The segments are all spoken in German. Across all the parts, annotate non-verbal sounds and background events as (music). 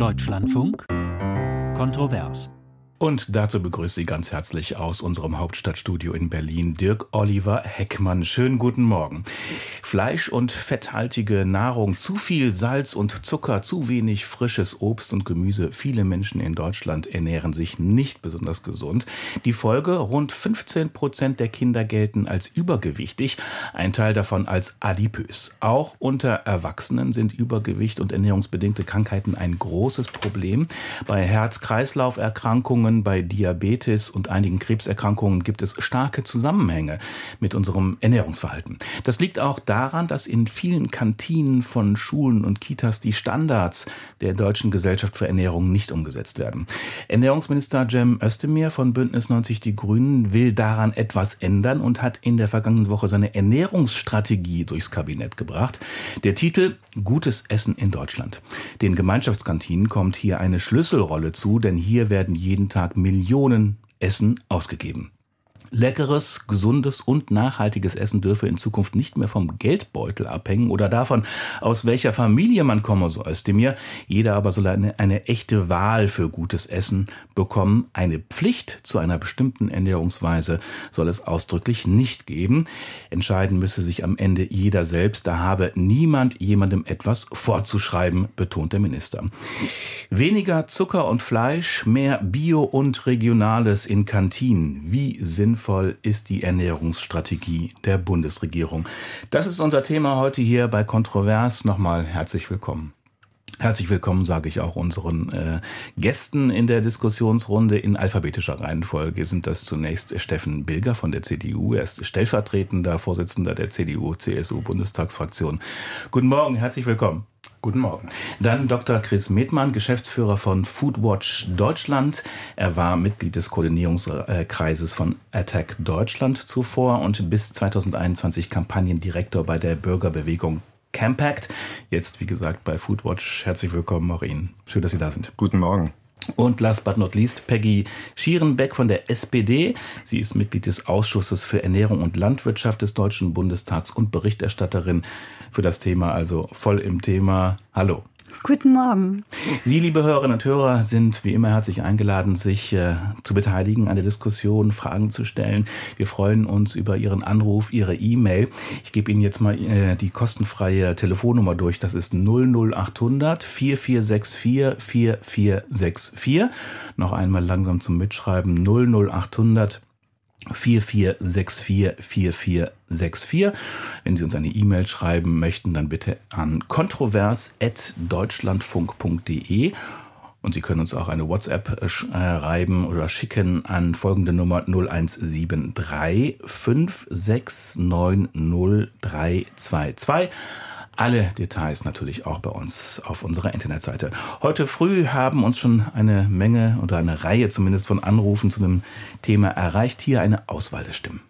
Deutschlandfunk Kontrovers. Und dazu begrüßt Sie ganz herzlich aus unserem Hauptstadtstudio in Berlin Dirk Oliver Heckmann. Schönen guten Morgen. Fleisch- und fetthaltige Nahrung, zu viel Salz und Zucker, zu wenig frisches Obst und Gemüse. Viele Menschen in Deutschland ernähren sich nicht besonders gesund. Die Folge, rund 15 Prozent der Kinder gelten als übergewichtig, ein Teil davon als adipös. Auch unter Erwachsenen sind Übergewicht und ernährungsbedingte Krankheiten ein großes Problem. Bei Herz-Kreislauf-Erkrankungen Erkrankungen, bei Diabetes und einigen Krebserkrankungen gibt es starke Zusammenhänge mit unserem Ernährungsverhalten. Das liegt auch daran, dass in vielen Kantinen von Schulen und Kitas die Standards der Deutschen Gesellschaft für Ernährung nicht umgesetzt werden. Ernährungsminister Cem Özdemir von Bündnis 90 Die Grünen will daran etwas ändern und hat in der vergangenen Woche seine Ernährungsstrategie durchs Kabinett gebracht. Der Titel Gutes Essen in Deutschland. Den Gemeinschaftskantinen kommt hier eine Schlüsselrolle zu, denn hier werden jeden Tag Tag Millionen Essen ausgegeben. Leckeres, gesundes und nachhaltiges Essen dürfe in Zukunft nicht mehr vom Geldbeutel abhängen oder davon, aus welcher Familie man komme, so ist mir. Jeder aber soll eine, eine echte Wahl für gutes Essen bekommen. Eine Pflicht zu einer bestimmten Ernährungsweise soll es ausdrücklich nicht geben. Entscheiden müsse sich am Ende jeder selbst. Da habe niemand jemandem etwas vorzuschreiben, betont der Minister. Weniger Zucker und Fleisch, mehr Bio und Regionales in Kantinen. Wie sinnvoll sinnvoll ist die Ernährungsstrategie der Bundesregierung? Das ist unser Thema heute hier bei Kontrovers. Nochmal herzlich willkommen. Herzlich willkommen sage ich auch unseren äh, Gästen in der Diskussionsrunde in alphabetischer Reihenfolge. Sind das zunächst Steffen Bilger von der CDU. Er ist stellvertretender Vorsitzender der CDU-CSU-Bundestagsfraktion. Guten Morgen, herzlich willkommen. Guten Morgen. Dann Dr. Chris Medmann, Geschäftsführer von Foodwatch Deutschland. Er war Mitglied des Koordinierungskreises von Attack Deutschland zuvor und bis 2021 Kampagnendirektor bei der Bürgerbewegung Campact. Jetzt, wie gesagt, bei Foodwatch. Herzlich willkommen auch Ihnen. Schön, dass Sie da sind. Guten Morgen. Und last but not least Peggy Schierenbeck von der SPD. Sie ist Mitglied des Ausschusses für Ernährung und Landwirtschaft des Deutschen Bundestags und Berichterstatterin für das Thema, also voll im Thema. Hallo. Guten Morgen. Sie, liebe Hörerinnen und Hörer, sind wie immer herzlich eingeladen, sich äh, zu beteiligen an der Diskussion, Fragen zu stellen. Wir freuen uns über Ihren Anruf, Ihre E-Mail. Ich gebe Ihnen jetzt mal äh, die kostenfreie Telefonnummer durch. Das ist 00800 4464 4464. Noch einmal langsam zum Mitschreiben 00800 4464 4464. Wenn Sie uns eine E-Mail schreiben möchten, dann bitte an kontrovers.deutschlandfunk.de. Und Sie können uns auch eine WhatsApp äh, schreiben oder schicken an folgende Nummer 0173 5690322. Alle Details natürlich auch bei uns auf unserer Internetseite. Heute früh haben uns schon eine Menge oder eine Reihe zumindest von Anrufen zu dem Thema erreicht. Hier eine Auswahl der Stimmen.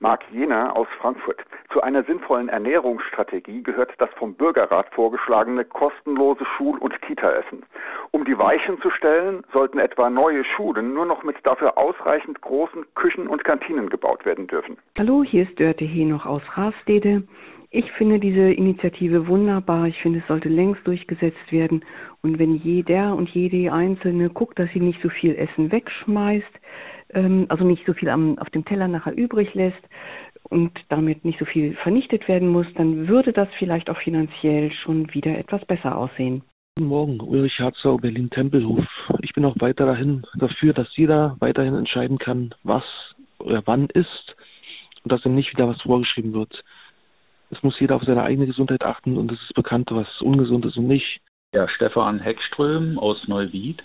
Marc Jena aus Frankfurt. Zu einer sinnvollen Ernährungsstrategie gehört das vom Bürgerrat vorgeschlagene kostenlose Schul- und Kita-Essen. Um die Weichen zu stellen, sollten etwa neue Schulen nur noch mit dafür ausreichend großen Küchen und Kantinen gebaut werden dürfen. Hallo, hier ist Dörte Henoch aus Rastede. Ich finde diese Initiative wunderbar. Ich finde, es sollte längst durchgesetzt werden. Und wenn jeder und jede Einzelne guckt, dass sie nicht so viel Essen wegschmeißt, ähm, also nicht so viel am, auf dem Teller nachher übrig lässt und damit nicht so viel vernichtet werden muss, dann würde das vielleicht auch finanziell schon wieder etwas besser aussehen. Guten Morgen, Ulrich Herzog, Berlin-Tempelhof. Ich bin auch weiterhin dafür, dass jeder weiterhin entscheiden kann, was oder wann ist und dass ihm nicht wieder was vorgeschrieben wird. Es muss jeder auf seine eigene Gesundheit achten und es ist bekannt, was ungesund ist und nicht. Ja, Stefan Heckström aus Neuwied.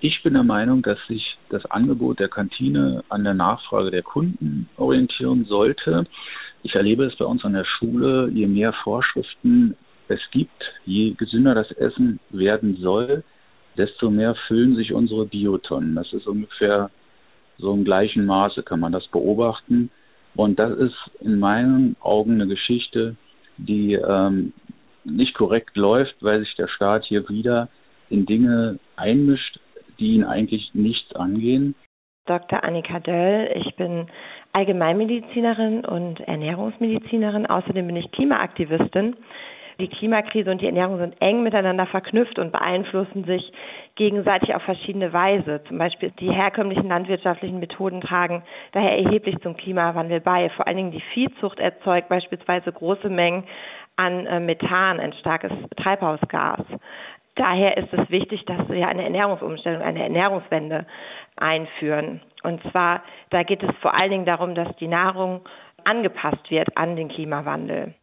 Ich bin der Meinung, dass sich das Angebot der Kantine an der Nachfrage der Kunden orientieren sollte. Ich erlebe es bei uns an der Schule, je mehr Vorschriften es gibt, je gesünder das Essen werden soll, desto mehr füllen sich unsere Biotonnen. Das ist ungefähr so im gleichen Maße, kann man das beobachten. Und das ist in meinen Augen eine Geschichte, die ähm, nicht korrekt läuft, weil sich der Staat hier wieder in Dinge einmischt, die ihn eigentlich nichts angehen. Dr. Annika Döll, ich bin Allgemeinmedizinerin und Ernährungsmedizinerin. Außerdem bin ich Klimaaktivistin. Die Klimakrise und die Ernährung sind eng miteinander verknüpft und beeinflussen sich gegenseitig auf verschiedene Weise. Zum Beispiel die herkömmlichen landwirtschaftlichen Methoden tragen daher erheblich zum Klimawandel bei. Vor allen Dingen die Viehzucht erzeugt beispielsweise große Mengen an äh, Methan, ein starkes Treibhausgas. Daher ist es wichtig, dass wir eine Ernährungsumstellung, eine Ernährungswende einführen. Und zwar, da geht es vor allen Dingen darum, dass die Nahrung angepasst wird an den Klimawandel.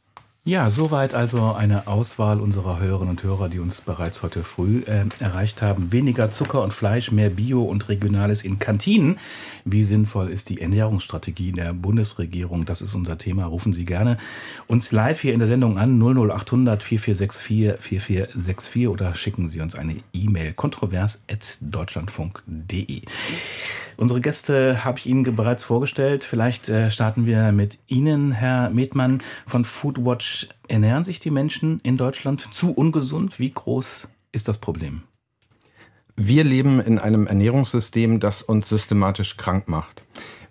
Ja, soweit also eine Auswahl unserer Hörerinnen und Hörer, die uns bereits heute früh äh, erreicht haben. Weniger Zucker und Fleisch, mehr Bio und Regionales in Kantinen. Wie sinnvoll ist die Ernährungsstrategie der Bundesregierung? Das ist unser Thema. Rufen Sie gerne uns live hier in der Sendung an 00800 4464 4464 oder schicken Sie uns eine E-Mail kontrovers@deutschlandfunk.de. Unsere Gäste habe ich Ihnen bereits vorgestellt. Vielleicht äh, starten wir mit Ihnen, Herr Medmann von Foodwatch. Ernähren sich die Menschen in Deutschland zu ungesund? Wie groß ist das Problem? Wir leben in einem Ernährungssystem, das uns systematisch krank macht.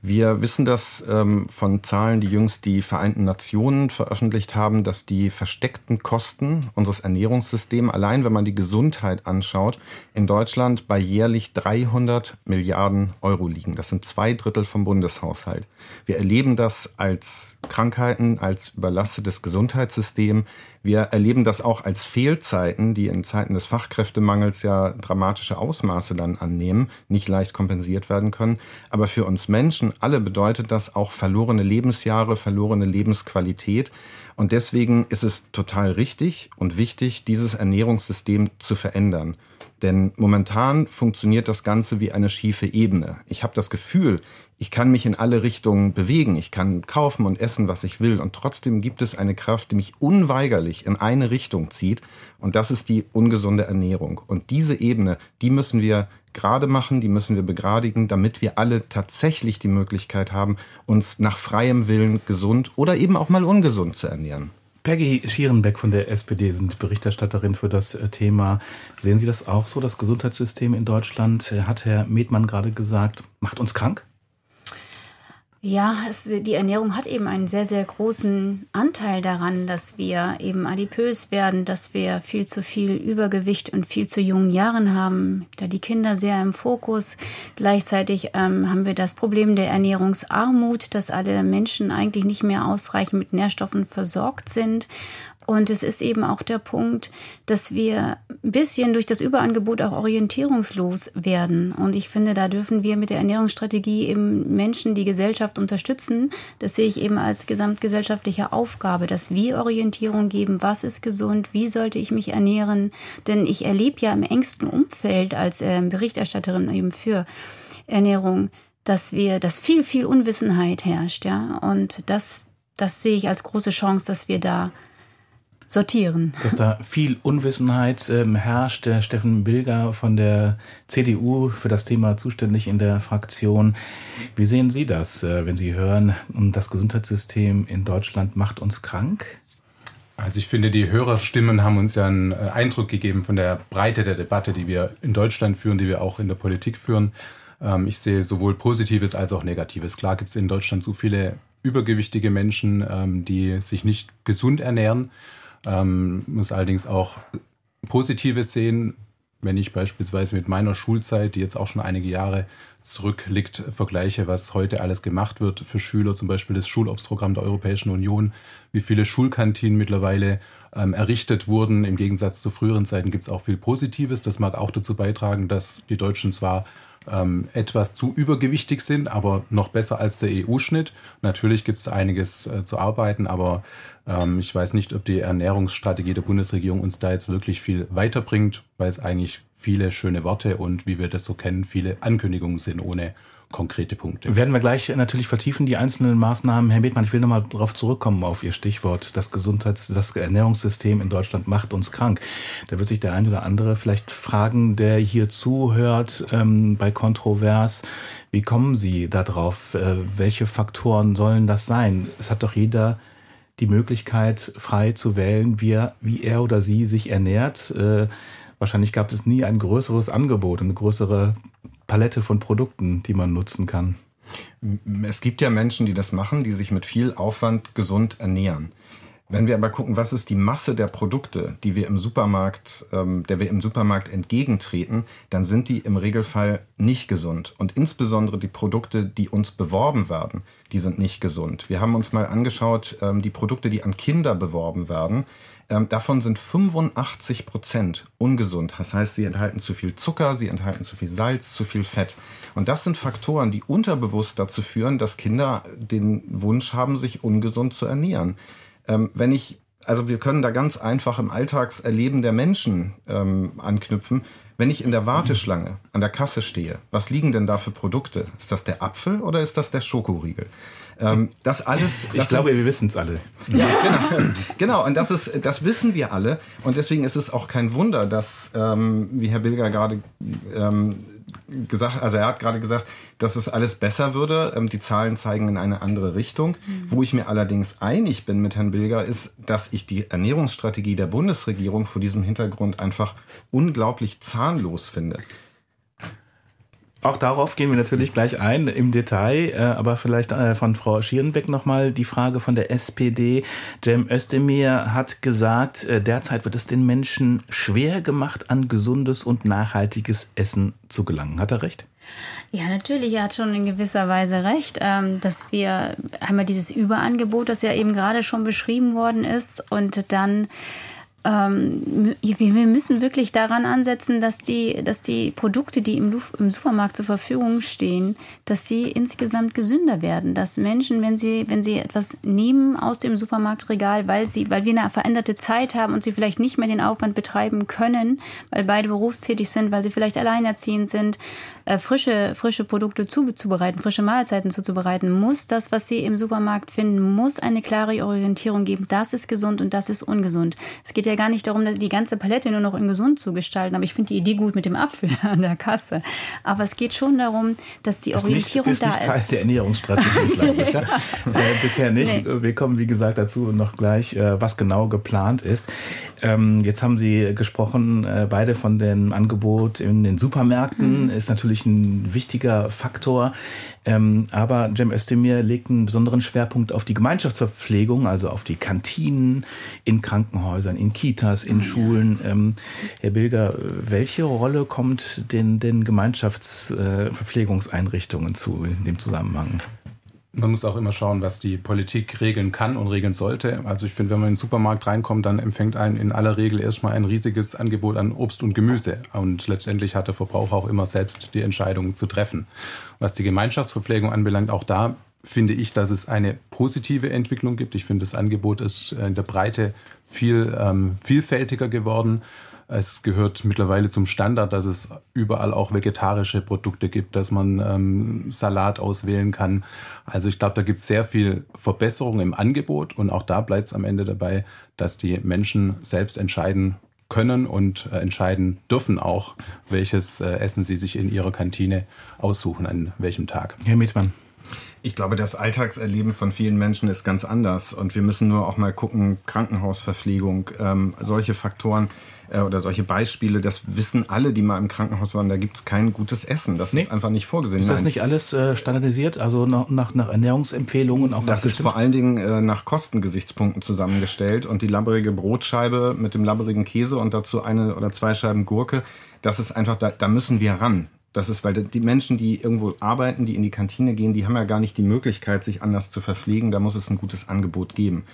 Wir wissen das ähm, von Zahlen, die jüngst die Vereinten Nationen veröffentlicht haben, dass die versteckten Kosten unseres Ernährungssystems, allein wenn man die Gesundheit anschaut, in Deutschland bei jährlich 300 Milliarden Euro liegen. Das sind zwei Drittel vom Bundeshaushalt. Wir erleben das als Krankheiten, als überlastetes Gesundheitssystem. Wir erleben das auch als Fehlzeiten, die in Zeiten des Fachkräftemangels ja dramatische Ausmaße dann annehmen, nicht leicht kompensiert werden können. Aber für uns Menschen alle bedeutet das auch verlorene Lebensjahre, verlorene Lebensqualität. Und deswegen ist es total richtig und wichtig, dieses Ernährungssystem zu verändern. Denn momentan funktioniert das Ganze wie eine schiefe Ebene. Ich habe das Gefühl, ich kann mich in alle Richtungen bewegen, ich kann kaufen und essen, was ich will, und trotzdem gibt es eine Kraft, die mich unweigerlich in eine Richtung zieht, und das ist die ungesunde Ernährung. Und diese Ebene, die müssen wir gerade machen, die müssen wir begradigen, damit wir alle tatsächlich die Möglichkeit haben, uns nach freiem Willen gesund oder eben auch mal ungesund zu ernähren. Peggy Schierenbeck von der SPD sind Berichterstatterin für das äh, Thema. Sehen Sie das auch so? Das Gesundheitssystem in Deutschland, äh, hat Herr Medmann gerade gesagt, macht uns krank? Ja, es, die Ernährung hat eben einen sehr, sehr großen Anteil daran, dass wir eben adipös werden, dass wir viel zu viel Übergewicht und viel zu jungen Jahren haben. Da die Kinder sehr im Fokus. Gleichzeitig ähm, haben wir das Problem der Ernährungsarmut, dass alle Menschen eigentlich nicht mehr ausreichend mit Nährstoffen versorgt sind. Und es ist eben auch der Punkt, dass wir ein bisschen durch das Überangebot auch orientierungslos werden. Und ich finde, da dürfen wir mit der Ernährungsstrategie eben Menschen, die Gesellschaft unterstützen. Das sehe ich eben als gesamtgesellschaftliche Aufgabe, dass wir Orientierung geben, was ist gesund, wie sollte ich mich ernähren. Denn ich erlebe ja im engsten Umfeld als äh, Berichterstatterin eben für Ernährung, dass wir, dass viel, viel Unwissenheit herrscht, ja. Und das, das sehe ich als große Chance, dass wir da sortieren. Dass da viel Unwissenheit ähm, herrscht. Der Steffen Bilger von der CDU für das Thema zuständig in der Fraktion. Wie sehen Sie das, äh, wenn Sie hören, das Gesundheitssystem in Deutschland macht uns krank? Also ich finde, die Hörerstimmen haben uns ja einen äh, Eindruck gegeben von der Breite der Debatte, die wir in Deutschland führen, die wir auch in der Politik führen. Ähm, ich sehe sowohl Positives als auch Negatives. Klar gibt es in Deutschland so viele übergewichtige Menschen, ähm, die sich nicht gesund ernähren. Ähm, muss allerdings auch Positives sehen. Wenn ich beispielsweise mit meiner Schulzeit, die jetzt auch schon einige Jahre zurückliegt, vergleiche, was heute alles gemacht wird für Schüler, zum Beispiel das Schulobstprogramm der Europäischen Union, wie viele Schulkantinen mittlerweile ähm, errichtet wurden. Im Gegensatz zu früheren Zeiten gibt es auch viel Positives. Das mag auch dazu beitragen, dass die Deutschen zwar ähm, etwas zu übergewichtig sind, aber noch besser als der EU-Schnitt. Natürlich gibt es einiges äh, zu arbeiten, aber ähm, ich weiß nicht, ob die Ernährungsstrategie der Bundesregierung uns da jetzt wirklich viel weiterbringt, weil es eigentlich viele schöne Worte und wie wir das so kennen, viele Ankündigungen sind ohne konkrete Punkte. Werden wir gleich natürlich vertiefen, die einzelnen Maßnahmen. Herr Bethmann, ich will nochmal darauf zurückkommen, auf Ihr Stichwort. Das Gesundheits-, das Ernährungssystem in Deutschland macht uns krank. Da wird sich der ein oder andere vielleicht fragen, der hier zuhört, ähm, bei Kontrovers. Wie kommen Sie darauf? Äh, welche Faktoren sollen das sein? Es hat doch jeder die Möglichkeit, frei zu wählen, wie er, wie er oder sie sich ernährt. Äh, wahrscheinlich gab es nie ein größeres Angebot, eine größere Palette von Produkten, die man nutzen kann. Es gibt ja Menschen, die das machen, die sich mit viel Aufwand gesund ernähren. Wenn wir aber gucken, was ist die Masse der Produkte, die wir im Supermarkt, ähm, der wir im Supermarkt entgegentreten, dann sind die im Regelfall nicht gesund. Und insbesondere die Produkte, die uns beworben werden, die sind nicht gesund. Wir haben uns mal angeschaut, ähm, die Produkte, die an Kinder beworben werden, ähm, davon sind 85 Prozent ungesund. Das heißt, sie enthalten zu viel Zucker, sie enthalten zu viel Salz, zu viel Fett. Und das sind Faktoren, die unterbewusst dazu führen, dass Kinder den Wunsch haben, sich ungesund zu ernähren. Ähm, wenn ich, also wir können da ganz einfach im Alltagserleben der Menschen ähm, anknüpfen. Wenn ich in der Warteschlange an der Kasse stehe, was liegen denn da für Produkte? Ist das der Apfel oder ist das der Schokoriegel? Ähm, das alles. Das ich glaube, sind, wir wissen es alle. Ja, genau. genau. Und das ist, das wissen wir alle. Und deswegen ist es auch kein Wunder, dass, ähm, wie Herr Bilger gerade ähm, gesagt, also er hat gerade gesagt, dass es alles besser würde. Ähm, die Zahlen zeigen in eine andere Richtung. Mhm. Wo ich mir allerdings einig bin mit Herrn Bilger, ist, dass ich die Ernährungsstrategie der Bundesregierung vor diesem Hintergrund einfach unglaublich zahnlos finde. Auch darauf gehen wir natürlich gleich ein im Detail, äh, aber vielleicht äh, von Frau Schierenbeck nochmal die Frage von der SPD. Cem Özdemir hat gesagt, äh, derzeit wird es den Menschen schwer gemacht, an gesundes und nachhaltiges Essen zu gelangen. Hat er recht? Ja, natürlich, er hat schon in gewisser Weise recht, ähm, dass wir einmal dieses Überangebot, das ja eben gerade schon beschrieben worden ist, und dann ähm, wir müssen wirklich daran ansetzen, dass die, dass die Produkte, die im, im Supermarkt zur Verfügung stehen, dass die insgesamt gesünder werden. Dass Menschen, wenn sie, wenn sie etwas nehmen aus dem Supermarktregal, weil sie, weil wir eine veränderte Zeit haben und sie vielleicht nicht mehr den Aufwand betreiben können, weil beide berufstätig sind, weil sie vielleicht alleinerziehend sind, äh, frische, frische Produkte zuzubereiten, frische Mahlzeiten zuzubereiten, muss das, was sie im Supermarkt finden, muss eine klare Orientierung geben. Das ist gesund und das ist ungesund. Es geht ja gar nicht darum, die ganze Palette nur noch in gesund zu gestalten, aber ich finde die Idee gut mit dem Apfel (laughs) an der Kasse. Aber es geht schon darum, dass die Orientierung ist nicht, ist da nicht Teil ist. der Ernährungsstrategie, (laughs) ich, ja. äh, bisher nicht. Nee. Wir kommen, wie gesagt, dazu noch gleich, äh, was genau geplant ist. Ähm, jetzt haben Sie gesprochen, äh, beide von dem Angebot in den Supermärkten, mhm. ist natürlich ein wichtiger Faktor. Ähm, aber Cem Özdemir legt einen besonderen Schwerpunkt auf die Gemeinschaftsverpflegung, also auf die Kantinen in Krankenhäusern, in Kitas, in oh, Schulen. Ähm, Herr Bilger, welche Rolle kommt den, den Gemeinschaftsverpflegungseinrichtungen äh, zu in dem Zusammenhang? Man muss auch immer schauen, was die Politik regeln kann und regeln sollte. Also ich finde, wenn man in den Supermarkt reinkommt, dann empfängt einen in aller Regel erstmal ein riesiges Angebot an Obst und Gemüse. Und letztendlich hat der Verbraucher auch immer selbst die Entscheidung zu treffen. Was die Gemeinschaftsverpflegung anbelangt, auch da finde ich, dass es eine positive Entwicklung gibt. Ich finde, das Angebot ist in der Breite viel ähm, vielfältiger geworden. Es gehört mittlerweile zum Standard, dass es überall auch vegetarische Produkte gibt, dass man ähm, Salat auswählen kann. Also ich glaube, da gibt es sehr viel Verbesserung im Angebot und auch da bleibt es am Ende dabei, dass die Menschen selbst entscheiden können und äh, entscheiden dürfen auch, welches äh, Essen sie sich in ihrer Kantine aussuchen, an welchem Tag. Herr Mietmann. Ich glaube, das Alltagserleben von vielen Menschen ist ganz anders. Und wir müssen nur auch mal gucken, Krankenhausverpflegung, ähm, solche Faktoren äh, oder solche Beispiele, das wissen alle, die mal im Krankenhaus waren, da gibt es kein gutes Essen. Das nee. ist einfach nicht vorgesehen. Ist das Nein. nicht alles äh, standardisiert, also nach, nach, nach Ernährungsempfehlungen auch Das ist vor allen Dingen äh, nach Kostengesichtspunkten zusammengestellt und die labbrige Brotscheibe mit dem labbrigen Käse und dazu eine oder zwei Scheiben Gurke, das ist einfach, da, da müssen wir ran. Das ist, weil die Menschen, die irgendwo arbeiten, die in die Kantine gehen, die haben ja gar nicht die Möglichkeit, sich anders zu verpflegen. Da muss es ein gutes Angebot geben.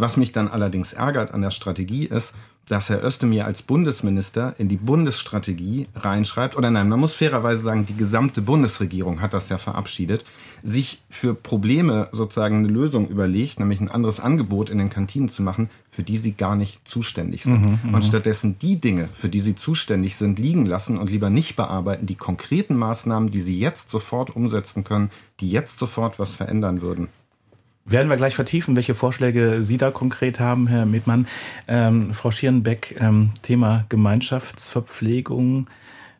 Was mich dann allerdings ärgert an der Strategie ist, dass Herr Özdemir als Bundesminister in die Bundesstrategie reinschreibt, oder nein, man muss fairerweise sagen, die gesamte Bundesregierung hat das ja verabschiedet, sich für Probleme sozusagen eine Lösung überlegt, nämlich ein anderes Angebot in den Kantinen zu machen, für die sie gar nicht zuständig sind. Mhm, mhm. und stattdessen die Dinge, für die sie zuständig sind, liegen lassen und lieber nicht bearbeiten, die konkreten Maßnahmen, die sie jetzt sofort umsetzen können, die jetzt sofort was verändern würden. Werden wir gleich vertiefen, welche Vorschläge Sie da konkret haben, Herr Medmann. Ähm, Frau Schierenbeck, ähm, Thema Gemeinschaftsverpflegung,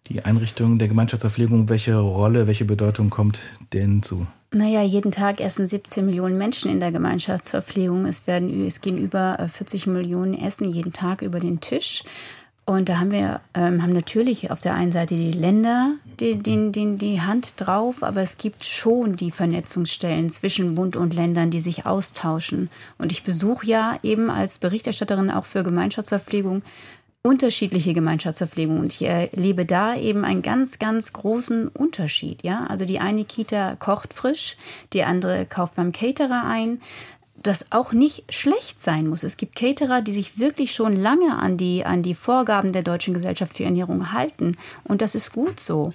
die Einrichtung der Gemeinschaftsverpflegung, welche Rolle, welche Bedeutung kommt denen zu? Naja, jeden Tag essen 17 Millionen Menschen in der Gemeinschaftsverpflegung. Es, werden, es gehen über 40 Millionen Essen jeden Tag über den Tisch. Und da haben wir ähm, haben natürlich auf der einen Seite die Länder die, die, die, die Hand drauf, aber es gibt schon die Vernetzungsstellen zwischen Bund und Ländern, die sich austauschen. Und ich besuche ja eben als Berichterstatterin auch für Gemeinschaftsverpflegung unterschiedliche Gemeinschaftsverpflegung und ich erlebe da eben einen ganz, ganz großen Unterschied. Ja, also die eine Kita kocht frisch, die andere kauft beim Caterer ein das auch nicht schlecht sein muss. Es gibt Caterer, die sich wirklich schon lange an die, an die Vorgaben der Deutschen Gesellschaft für Ernährung halten. Und das ist gut so.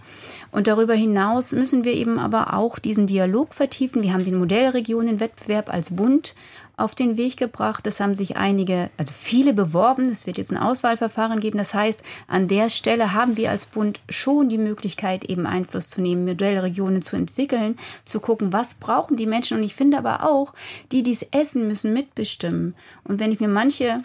Und darüber hinaus müssen wir eben aber auch diesen Dialog vertiefen. Wir haben den Modellregionenwettbewerb als Bund auf den Weg gebracht. Es haben sich einige, also viele beworben. Es wird jetzt ein Auswahlverfahren geben. Das heißt, an der Stelle haben wir als Bund schon die Möglichkeit, eben Einfluss zu nehmen, Modellregionen zu entwickeln, zu gucken, was brauchen die Menschen. Und ich finde aber auch, die, die es essen, müssen mitbestimmen. Und wenn ich mir manche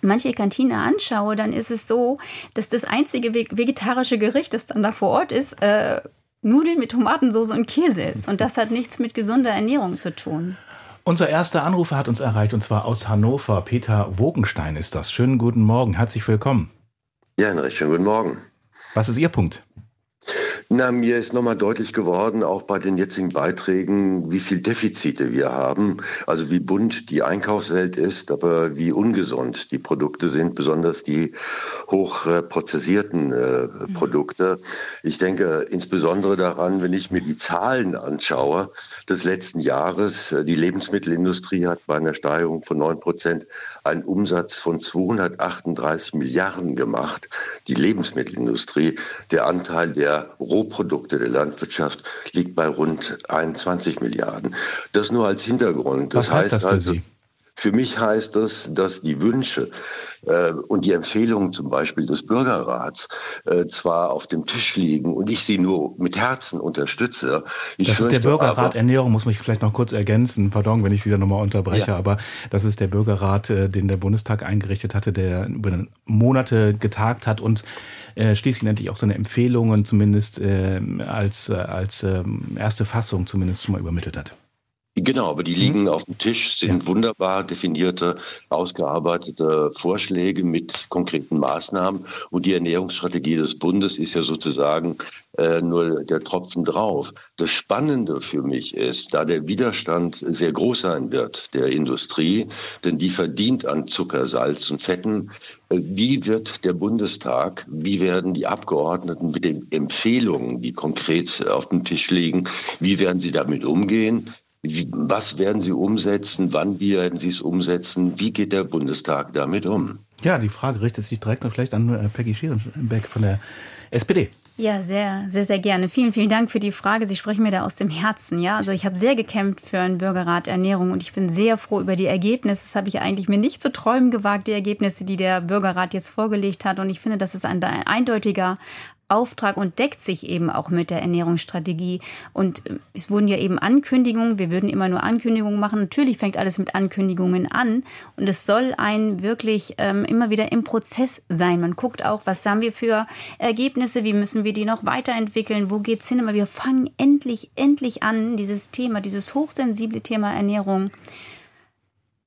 manche Kantine anschaue, dann ist es so, dass das einzige vegetarische Gericht, das dann da vor Ort ist, äh, Nudeln mit Tomatensauce und Käse ist. Und das hat nichts mit gesunder Ernährung zu tun. Unser erster Anrufer hat uns erreicht und zwar aus Hannover. Peter Wogenstein ist das. Schönen guten Morgen, herzlich willkommen. Ja, einen recht schönen guten Morgen. Was ist Ihr Punkt? Na, mir ist nochmal deutlich geworden, auch bei den jetzigen Beiträgen, wie viel Defizite wir haben. Also wie bunt die Einkaufswelt ist, aber wie ungesund die Produkte sind, besonders die hochprozessierten äh, mhm. Produkte. Ich denke insbesondere daran, wenn ich mir die Zahlen anschaue des letzten Jahres. Die Lebensmittelindustrie hat bei einer Steigerung von 9 Prozent einen Umsatz von 238 Milliarden gemacht. Die Lebensmittelindustrie, der Anteil der Rohprodukte der Landwirtschaft liegt bei rund 21 Milliarden. Das nur als Hintergrund. Das Was heißt, heißt das für also, Sie? Für mich heißt das, dass die Wünsche äh, und die Empfehlungen zum Beispiel des Bürgerrats äh, zwar auf dem Tisch liegen und ich sie nur mit Herzen unterstütze. Ich das ist der Bürgerrat aber, Ernährung, muss mich vielleicht noch kurz ergänzen. Pardon, wenn ich Sie da nochmal unterbreche, ja. aber das ist der Bürgerrat, äh, den der Bundestag eingerichtet hatte, der über Monate getagt hat und äh, schließlich endlich auch seine Empfehlungen zumindest äh, als, äh, als äh, erste Fassung zumindest schon mal übermittelt hat. Genau, aber die mhm. liegen mhm. auf dem Tisch, sind ja. wunderbar definierte, ausgearbeitete Vorschläge mit konkreten Maßnahmen. Und die Ernährungsstrategie des Bundes ist ja sozusagen äh, nur der Tropfen drauf. Das Spannende für mich ist, da der Widerstand sehr groß sein wird der Industrie, denn die verdient an Zucker, Salz und Fetten, äh, wie wird der Bundestag, wie werden die Abgeordneten mit den Empfehlungen, die konkret auf dem Tisch liegen, wie werden sie damit umgehen? Was werden Sie umsetzen? Wann werden Sie es umsetzen? Wie geht der Bundestag damit um? Ja, die Frage richtet sich direkt noch vielleicht an äh, Peggy Schierenbeck von der SPD. Ja, sehr, sehr, sehr gerne. Vielen, vielen Dank für die Frage. Sie sprechen mir da aus dem Herzen. Ja, also ich habe sehr gekämpft für einen Bürgerrat Ernährung und ich bin sehr froh über die Ergebnisse. Das habe ich eigentlich mir nicht zu träumen gewagt, die Ergebnisse, die der Bürgerrat jetzt vorgelegt hat. Und ich finde, das ist ein, ein eindeutiger Auftrag und deckt sich eben auch mit der Ernährungsstrategie. Und äh, es wurden ja eben Ankündigungen, wir würden immer nur Ankündigungen machen. Natürlich fängt alles mit Ankündigungen an und es soll ein wirklich ähm, immer wieder im Prozess sein. Man guckt auch, was haben wir für Ergebnisse, wie müssen wir die noch weiterentwickeln, wo geht es hin. Aber wir fangen endlich, endlich an, dieses Thema, dieses hochsensible Thema Ernährung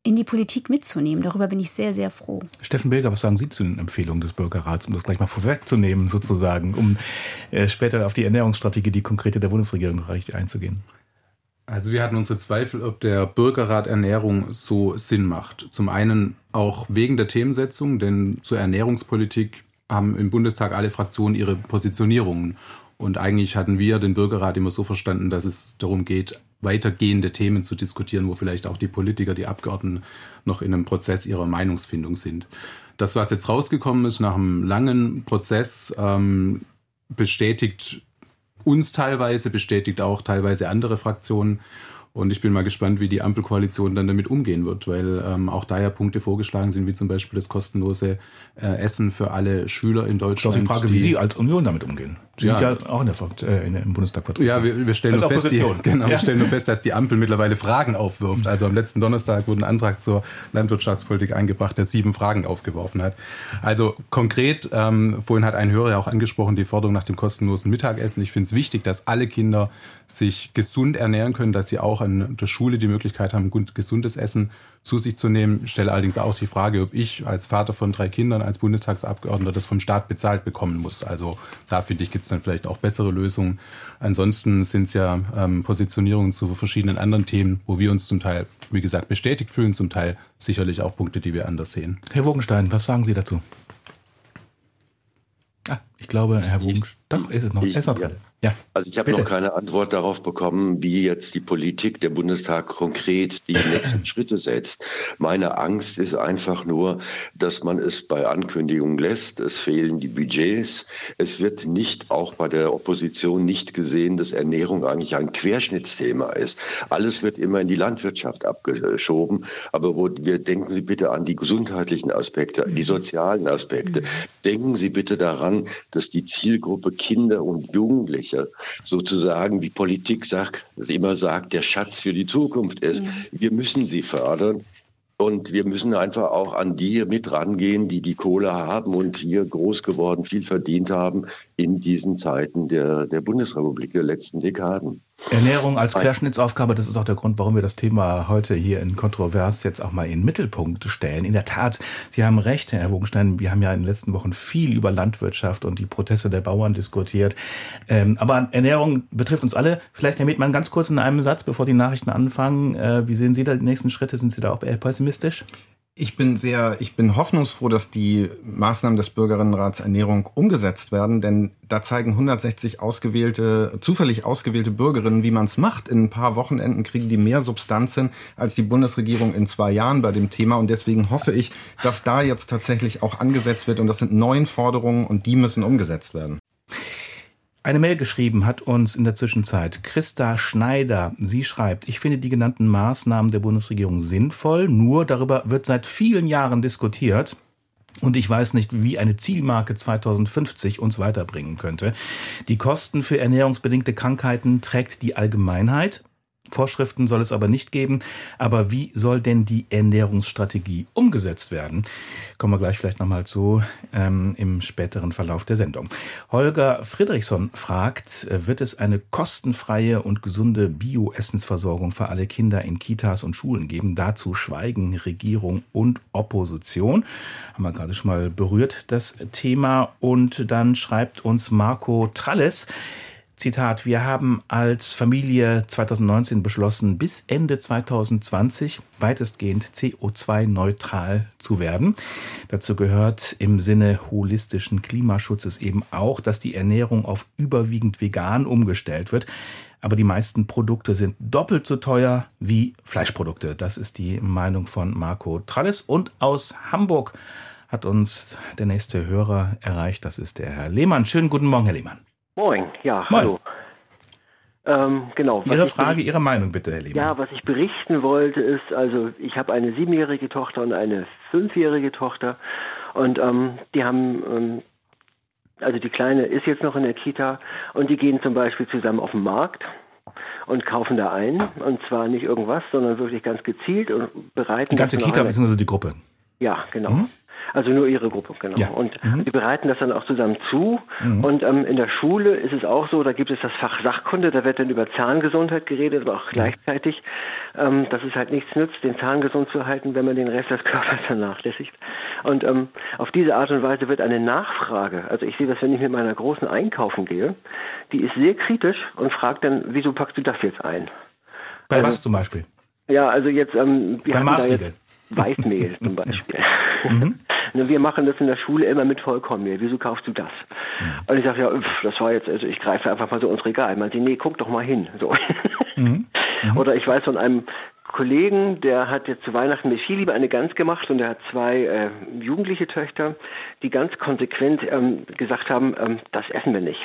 in die Politik mitzunehmen. Darüber bin ich sehr, sehr froh. Steffen Bilger, was sagen Sie zu den Empfehlungen des Bürgerrats, um das gleich mal vorwegzunehmen, sozusagen, um äh, später auf die Ernährungsstrategie, die konkrete der Bundesregierung einzugehen? Also wir hatten unsere Zweifel, ob der Bürgerrat Ernährung so Sinn macht. Zum einen auch wegen der Themensetzung, denn zur Ernährungspolitik haben im Bundestag alle Fraktionen ihre Positionierungen. Und eigentlich hatten wir den Bürgerrat immer so verstanden, dass es darum geht, weitergehende Themen zu diskutieren, wo vielleicht auch die Politiker, die Abgeordneten noch in einem Prozess ihrer Meinungsfindung sind. Das, was jetzt rausgekommen ist nach einem langen Prozess, ähm, bestätigt uns teilweise, bestätigt auch teilweise andere Fraktionen. Und ich bin mal gespannt, wie die Ampelkoalition dann damit umgehen wird, weil ähm, auch da ja Punkte vorgeschlagen sind, wie zum Beispiel das kostenlose äh, Essen für alle Schüler in Deutschland. Das ist die Frage, die, wie Sie als Union damit umgehen. Sie ja. sind ja auch in der, äh, in der, im Bundestag vertreten. Ja, wir, wir stellen, nur fest, die, (laughs) genau, ja. wir stellen nur fest, dass die Ampel mittlerweile Fragen aufwirft. Also am letzten Donnerstag wurde ein Antrag zur Landwirtschaftspolitik eingebracht, der sieben Fragen aufgeworfen hat. Also konkret, ähm, vorhin hat ein Hörer ja auch angesprochen, die Forderung nach dem kostenlosen Mittagessen. Ich finde es wichtig, dass alle Kinder sich gesund ernähren können, dass sie auch auch an der Schule die Möglichkeit haben, gesundes Essen zu sich zu nehmen. Ich stelle allerdings auch die Frage, ob ich als Vater von drei Kindern, als Bundestagsabgeordneter das vom Staat bezahlt bekommen muss. Also da finde ich, gibt es dann vielleicht auch bessere Lösungen. Ansonsten sind es ja ähm, Positionierungen zu verschiedenen anderen Themen, wo wir uns zum Teil, wie gesagt, bestätigt fühlen, zum Teil sicherlich auch Punkte, die wir anders sehen. Herr Wogenstein, was sagen Sie dazu? Ah, ich glaube, Herr Wogenstein, doch, ist es noch, ich, ist noch. Ja. Ja, also ich habe noch keine Antwort darauf bekommen, wie jetzt die Politik, der Bundestag konkret die (laughs) nächsten Schritte setzt. Meine Angst ist einfach nur, dass man es bei Ankündigungen lässt. Es fehlen die Budgets. Es wird nicht auch bei der Opposition nicht gesehen, dass Ernährung eigentlich ein Querschnittsthema ist. Alles wird immer in die Landwirtschaft abgeschoben. Aber wo, wir denken Sie bitte an die gesundheitlichen Aspekte, die sozialen Aspekte. Denken Sie bitte daran, dass die Zielgruppe Kinder und Jugendliche sozusagen, wie Politik sagt, immer sagt, der Schatz für die Zukunft ist. Wir müssen sie fördern. Und wir müssen einfach auch an die mit rangehen, die die Kohle haben und hier groß geworden, viel verdient haben in diesen Zeiten der, der Bundesrepublik der letzten Dekaden. Ernährung als Querschnittsaufgabe, das ist auch der Grund, warum wir das Thema heute hier in Kontrovers jetzt auch mal in den Mittelpunkt stellen. In der Tat, Sie haben recht, Herr Wogenstein, wir haben ja in den letzten Wochen viel über Landwirtschaft und die Proteste der Bauern diskutiert. Ähm, aber Ernährung betrifft uns alle. Vielleicht, Herr Mietmann, ganz kurz in einem Satz, bevor die Nachrichten anfangen. Äh, wie sehen Sie da die nächsten Schritte? Sind Sie da auch eher pessimistisch? Ich bin sehr, ich bin hoffnungsfroh, dass die Maßnahmen des Bürgerinnenrats Ernährung umgesetzt werden, denn da zeigen 160 ausgewählte, zufällig ausgewählte Bürgerinnen, wie man es macht. In ein paar Wochenenden kriegen die mehr Substanz hin als die Bundesregierung in zwei Jahren bei dem Thema. Und deswegen hoffe ich, dass da jetzt tatsächlich auch angesetzt wird. Und das sind neun Forderungen und die müssen umgesetzt werden. Eine Mail geschrieben hat uns in der Zwischenzeit Christa Schneider. Sie schreibt, ich finde die genannten Maßnahmen der Bundesregierung sinnvoll, nur darüber wird seit vielen Jahren diskutiert. Und ich weiß nicht, wie eine Zielmarke 2050 uns weiterbringen könnte. Die Kosten für ernährungsbedingte Krankheiten trägt die Allgemeinheit. Vorschriften soll es aber nicht geben. Aber wie soll denn die Ernährungsstrategie umgesetzt werden? Kommen wir gleich vielleicht nochmal zu ähm, im späteren Verlauf der Sendung. Holger Friedrichsson fragt, äh, wird es eine kostenfreie und gesunde Bio-Essensversorgung für alle Kinder in Kitas und Schulen geben? Dazu schweigen Regierung und Opposition. Haben wir gerade schon mal berührt, das Thema. Und dann schreibt uns Marco Tralles, Zitat, wir haben als Familie 2019 beschlossen, bis Ende 2020 weitestgehend CO2-neutral zu werden. Dazu gehört im Sinne holistischen Klimaschutzes eben auch, dass die Ernährung auf überwiegend vegan umgestellt wird. Aber die meisten Produkte sind doppelt so teuer wie Fleischprodukte. Das ist die Meinung von Marco Tralles. Und aus Hamburg hat uns der nächste Hörer erreicht. Das ist der Herr Lehmann. Schönen guten Morgen, Herr Lehmann. Moin, ja, Moin. hallo. Ähm, genau. Ihre Frage, Ihre Meinung bitte, Herr Lehmann. Ja, was ich berichten wollte ist, also ich habe eine siebenjährige Tochter und eine fünfjährige Tochter und ähm, die haben, ähm, also die Kleine ist jetzt noch in der Kita und die gehen zum Beispiel zusammen auf den Markt und kaufen da ein und zwar nicht irgendwas, sondern wirklich ganz gezielt und bereiten. Die ganze Kita bzw. die Gruppe. Ja, genau. Mhm. Also nur ihre Gruppe, genau. Ja. Und mhm. die bereiten das dann auch zusammen zu. Mhm. Und ähm, in der Schule ist es auch so, da gibt es das Fach Sachkunde, da wird dann über Zahngesundheit geredet, aber auch gleichzeitig, ähm, dass es halt nichts nützt, den Zahn gesund zu halten, wenn man den Rest des (laughs) Körpers vernachlässigt. Und ähm, auf diese Art und Weise wird eine Nachfrage, also ich sehe das, wenn ich mit meiner Großen einkaufen gehe, die ist sehr kritisch und fragt dann, wieso packst du das jetzt ein? Bei also, was zum Beispiel? Ja, also jetzt, ähm, wir Bei Maßregel. Weißmehl zum Beispiel. Mhm. (laughs) Wir machen das in der Schule immer mit Vollkornmehl. Wieso kaufst du das? Und ich sage, ja, das war jetzt, also ich greife einfach mal so ins Regal. Man sagt, nee, guck doch mal hin. So. Mhm. Mhm. (laughs) Oder ich weiß von einem Kollegen, der hat jetzt zu Weihnachten mit viel Liebe eine Gans gemacht und er hat zwei äh, jugendliche Töchter, die ganz konsequent ähm, gesagt haben, ähm, das essen wir nicht.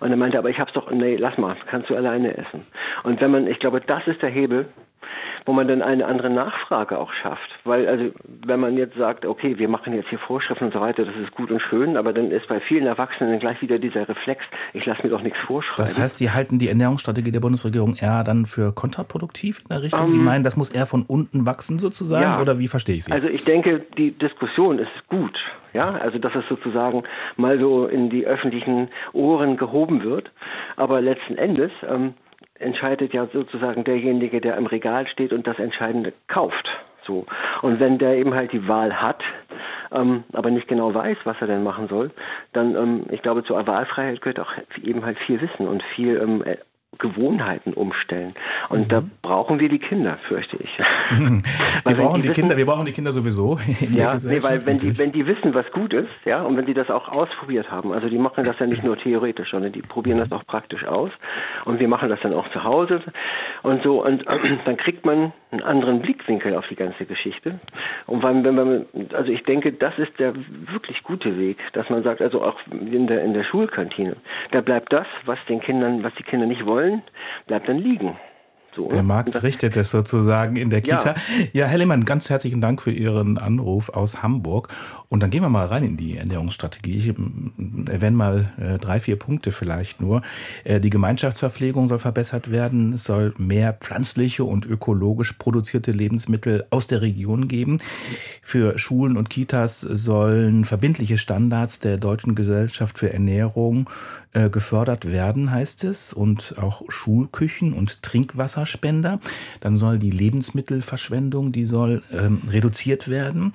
Und er meinte, aber ich hab's doch, nee, lass mal, kannst du alleine essen. Und wenn man, ich glaube, das ist der Hebel, wo man dann eine andere Nachfrage auch schafft. Weil, also, wenn man jetzt sagt, okay, wir machen jetzt hier Vorschriften und so weiter, das ist gut und schön, aber dann ist bei vielen Erwachsenen gleich wieder dieser Reflex, ich lasse mir doch nichts vorschreiben. Das heißt, die halten die Ernährungsstrategie der Bundesregierung eher dann für kontraproduktiv in der Richtung? Um, Sie ähm, meinen, das muss eher von unten wachsen sozusagen? Ja, oder wie verstehe ich Sie? Also, ich denke, die Diskussion ist gut. Ja, also dass es sozusagen mal so in die öffentlichen Ohren gehoben wird. Aber letzten Endes ähm, entscheidet ja sozusagen derjenige, der im Regal steht und das Entscheidende kauft. So. Und wenn der eben halt die Wahl hat, ähm, aber nicht genau weiß, was er denn machen soll, dann, ähm, ich glaube, zur Wahlfreiheit gehört auch eben halt viel Wissen und viel ähm, Gewohnheiten umstellen. Und mhm. da brauchen wir die Kinder, fürchte ich. (laughs) wir brauchen die, die Kinder, wir brauchen die Kinder sowieso. (laughs) ja, nee, weil wenn die, wenn die wissen, was gut ist, ja, und wenn die das auch ausprobiert haben, also die machen das ja nicht nur theoretisch, sondern die probieren das auch praktisch aus. Und wir machen das dann auch zu Hause und so. Und äh, (clears throat) dann kriegt man einen anderen Blickwinkel auf die ganze Geschichte. Und wenn, wenn man, also ich denke, das ist der wirklich gute Weg, dass man sagt, also auch in der, in der Schulkantine, da bleibt das, was den Kindern, was die Kinder nicht wollen, wollen, bleibt dann liegen. So. Der Markt richtet es sozusagen in der Kita. Ja, ja Herr Lehmann, ganz herzlichen Dank für Ihren Anruf aus Hamburg. Und dann gehen wir mal rein in die Ernährungsstrategie. Ich erwähne mal äh, drei, vier Punkte vielleicht nur. Äh, die Gemeinschaftsverpflegung soll verbessert werden. Es soll mehr pflanzliche und ökologisch produzierte Lebensmittel aus der Region geben. Für Schulen und Kitas sollen verbindliche Standards der Deutschen Gesellschaft für Ernährung äh, gefördert werden, heißt es. Und auch Schulküchen und Trinkwasserspender. Dann soll die Lebensmittelverschwendung, die soll ähm, reduziert werden.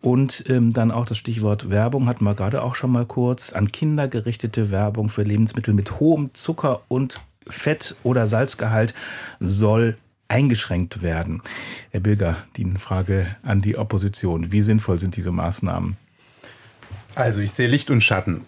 Und ähm, dann auch das Stichwort Werbung hatten wir gerade auch schon mal kurz. An Kinder gerichtete Werbung für Lebensmittel mit hohem Zucker- und Fett- oder Salzgehalt soll eingeschränkt werden. Herr Bilger, die Frage an die Opposition. Wie sinnvoll sind diese Maßnahmen? Also ich sehe Licht und Schatten.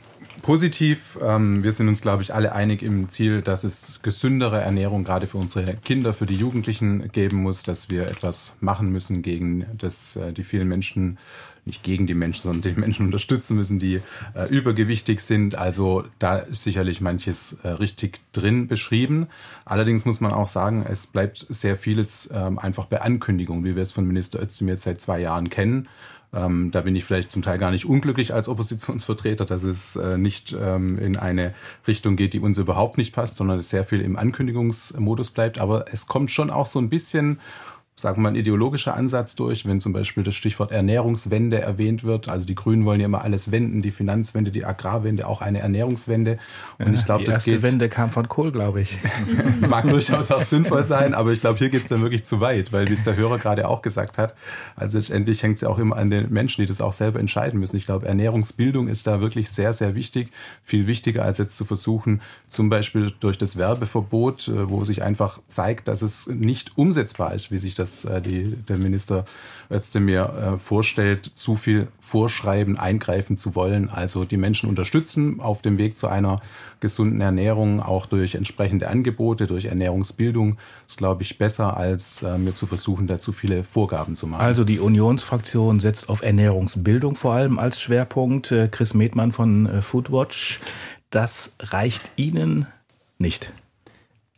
Positiv, ähm, wir sind uns, glaube ich, alle einig im Ziel, dass es gesündere Ernährung gerade für unsere Kinder, für die Jugendlichen geben muss, dass wir etwas machen müssen gegen das, äh, die vielen Menschen, nicht gegen die Menschen, sondern die Menschen unterstützen müssen, die äh, übergewichtig sind. Also da ist sicherlich manches äh, richtig drin beschrieben. Allerdings muss man auch sagen, es bleibt sehr vieles ähm, einfach bei Ankündigungen, wie wir es von Minister Özdemir seit zwei Jahren kennen. Ähm, da bin ich vielleicht zum Teil gar nicht unglücklich als Oppositionsvertreter, dass es äh, nicht ähm, in eine Richtung geht, die uns überhaupt nicht passt, sondern es sehr viel im Ankündigungsmodus bleibt. Aber es kommt schon auch so ein bisschen sagen wir mal, ein ideologischer Ansatz durch, wenn zum Beispiel das Stichwort Ernährungswende erwähnt wird. Also die Grünen wollen ja immer alles wenden, die Finanzwende, die Agrarwende, auch eine Ernährungswende. Und ich glaube, das erste geht, Wende kam von Kohl, glaube ich. (laughs) Mag durchaus auch sinnvoll sein, aber ich glaube, hier geht es dann wirklich zu weit, weil wie es der Hörer gerade auch gesagt hat, also letztendlich hängt es ja auch immer an den Menschen, die das auch selber entscheiden müssen. Ich glaube, Ernährungsbildung ist da wirklich sehr, sehr wichtig, viel wichtiger als jetzt zu versuchen, zum Beispiel durch das Werbeverbot, äh, wo sich einfach zeigt, dass es nicht umsetzbar ist, wie sich das das äh, die, der Minister Özdemir äh, vorstellt, zu viel vorschreiben, eingreifen zu wollen. Also die Menschen unterstützen auf dem Weg zu einer gesunden Ernährung, auch durch entsprechende Angebote, durch Ernährungsbildung. ist, glaube ich, besser, als äh, mir zu versuchen, da zu viele Vorgaben zu machen. Also die Unionsfraktion setzt auf Ernährungsbildung vor allem als Schwerpunkt. Chris Medmann von Foodwatch. Das reicht Ihnen nicht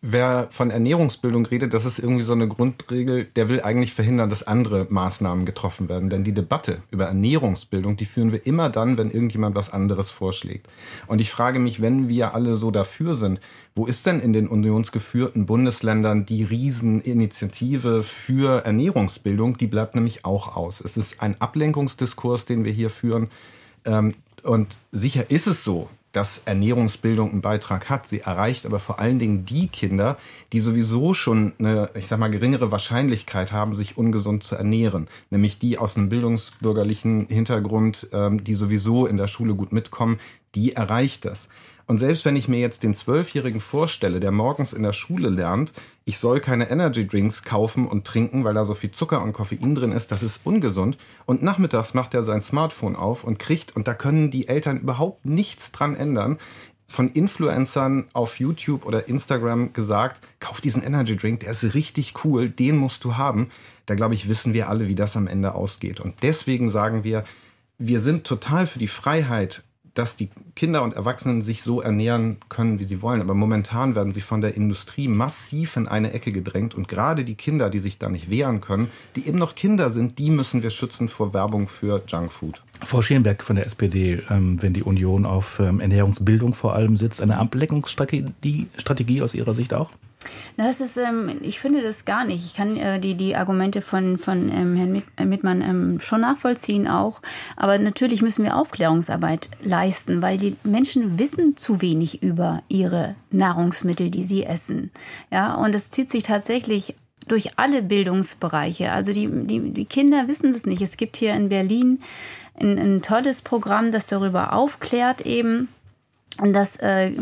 wer von Ernährungsbildung redet, das ist irgendwie so eine Grundregel, der will eigentlich verhindern, dass andere Maßnahmen getroffen werden. Denn die Debatte über Ernährungsbildung, die führen wir immer dann, wenn irgendjemand was anderes vorschlägt. Und ich frage mich, wenn wir alle so dafür sind, wo ist denn in den unionsgeführten Bundesländern die Rieseninitiative für Ernährungsbildung? Die bleibt nämlich auch aus. Es ist ein Ablenkungsdiskurs, den wir hier führen. Ähm, und sicher ist es so, dass Ernährungsbildung einen Beitrag hat. Sie erreicht aber vor allen Dingen die Kinder, die sowieso schon eine, ich sag mal, geringere Wahrscheinlichkeit haben, sich ungesund zu ernähren. Nämlich die aus einem bildungsbürgerlichen Hintergrund, ähm, die sowieso in der Schule gut mitkommen, die erreicht das. Und selbst wenn ich mir jetzt den Zwölfjährigen vorstelle, der morgens in der Schule lernt, ich soll keine Energy Drinks kaufen und trinken, weil da so viel Zucker und Koffein drin ist, das ist ungesund. Und nachmittags macht er sein Smartphone auf und kriegt, und da können die Eltern überhaupt nichts dran ändern, von Influencern auf YouTube oder Instagram gesagt, kauf diesen Energy Drink, der ist richtig cool, den musst du haben. Da glaube ich, wissen wir alle, wie das am Ende ausgeht. Und deswegen sagen wir, wir sind total für die Freiheit dass die Kinder und Erwachsenen sich so ernähren können, wie sie wollen. Aber momentan werden sie von der Industrie massiv in eine Ecke gedrängt. Und gerade die Kinder, die sich da nicht wehren können, die eben noch Kinder sind, die müssen wir schützen vor Werbung für Junkfood. Frau Schenberg von der SPD, ähm, wenn die Union auf ähm, Ernährungsbildung vor allem sitzt, eine Ableckungsstrategie Strategie aus Ihrer Sicht auch? Das ist, ähm, ich finde das gar nicht. Ich kann äh, die, die Argumente von, von ähm, Herrn äh, Mittmann ähm, schon nachvollziehen auch. Aber natürlich müssen wir Aufklärungsarbeit leisten, weil die Menschen wissen zu wenig über ihre Nahrungsmittel, die sie essen. Ja, und es zieht sich tatsächlich durch alle Bildungsbereiche. Also die, die, die Kinder wissen das nicht. Es gibt hier in Berlin ein, ein tolles Programm, das darüber aufklärt eben dass äh,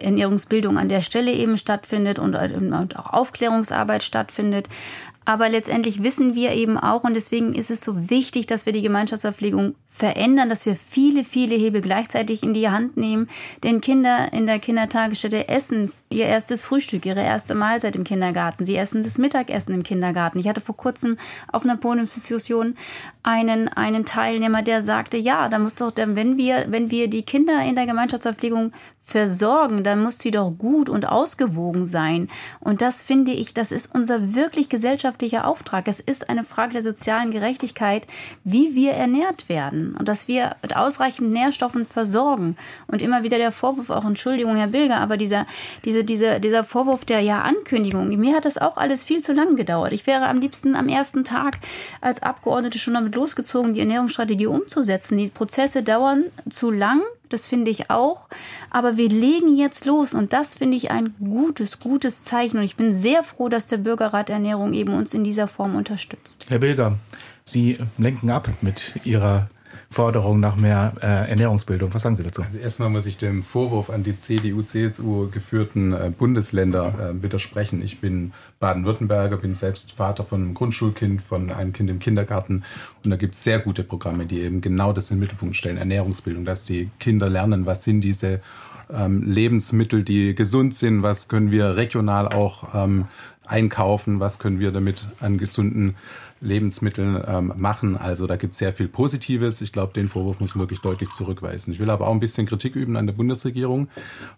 Ernährungsbildung an der Stelle eben stattfindet und, äh, und auch Aufklärungsarbeit stattfindet. Aber letztendlich wissen wir eben auch, und deswegen ist es so wichtig, dass wir die Gemeinschaftsverpflegung verändern, dass wir viele, viele Hebel gleichzeitig in die Hand nehmen. Denn Kinder in der Kindertagesstätte essen ihr erstes Frühstück, ihre erste Mahlzeit im Kindergarten. Sie essen das Mittagessen im Kindergarten. Ich hatte vor kurzem auf einer Podiumsdiskussion einen, einen Teilnehmer, der sagte, ja, da muss doch, wenn wir, wenn wir die Kinder in der Gemeinschaftsverpflegung versorgen, dann muss sie doch gut und ausgewogen sein. Und das finde ich, das ist unser wirklich gesellschaftlicher Auftrag. Es ist eine Frage der sozialen Gerechtigkeit, wie wir ernährt werden und dass wir mit ausreichend Nährstoffen versorgen. Und immer wieder der Vorwurf, auch Entschuldigung, Herr Bilger, aber dieser, diese, diese, dieser Vorwurf der Ja-Ankündigung, mir hat das auch alles viel zu lang gedauert. Ich wäre am liebsten am ersten Tag als Abgeordnete schon damit losgezogen, die Ernährungsstrategie umzusetzen. Die Prozesse dauern zu lang das finde ich auch. Aber wir legen jetzt los und das finde ich ein gutes, gutes Zeichen. Und ich bin sehr froh, dass der Bürgerrat Ernährung eben uns in dieser Form unterstützt. Herr Bilger, Sie lenken ab mit Ihrer Forderung nach mehr äh, Ernährungsbildung. Was sagen Sie dazu? Also erstmal muss ich dem Vorwurf an die CDU, CSU geführten äh, Bundesländer äh, widersprechen. Ich bin Baden-Württemberger, bin selbst Vater von einem Grundschulkind, von einem Kind im Kindergarten und da gibt es sehr gute Programme, die eben genau das in den Mittelpunkt stellen, Ernährungsbildung, dass die Kinder lernen, was sind diese ähm, Lebensmittel, die gesund sind, was können wir regional auch ähm, einkaufen, was können wir damit an gesunden Lebensmitteln ähm, machen. Also da gibt es sehr viel Positives. Ich glaube, den Vorwurf muss man wirklich deutlich zurückweisen. Ich will aber auch ein bisschen Kritik üben an der Bundesregierung,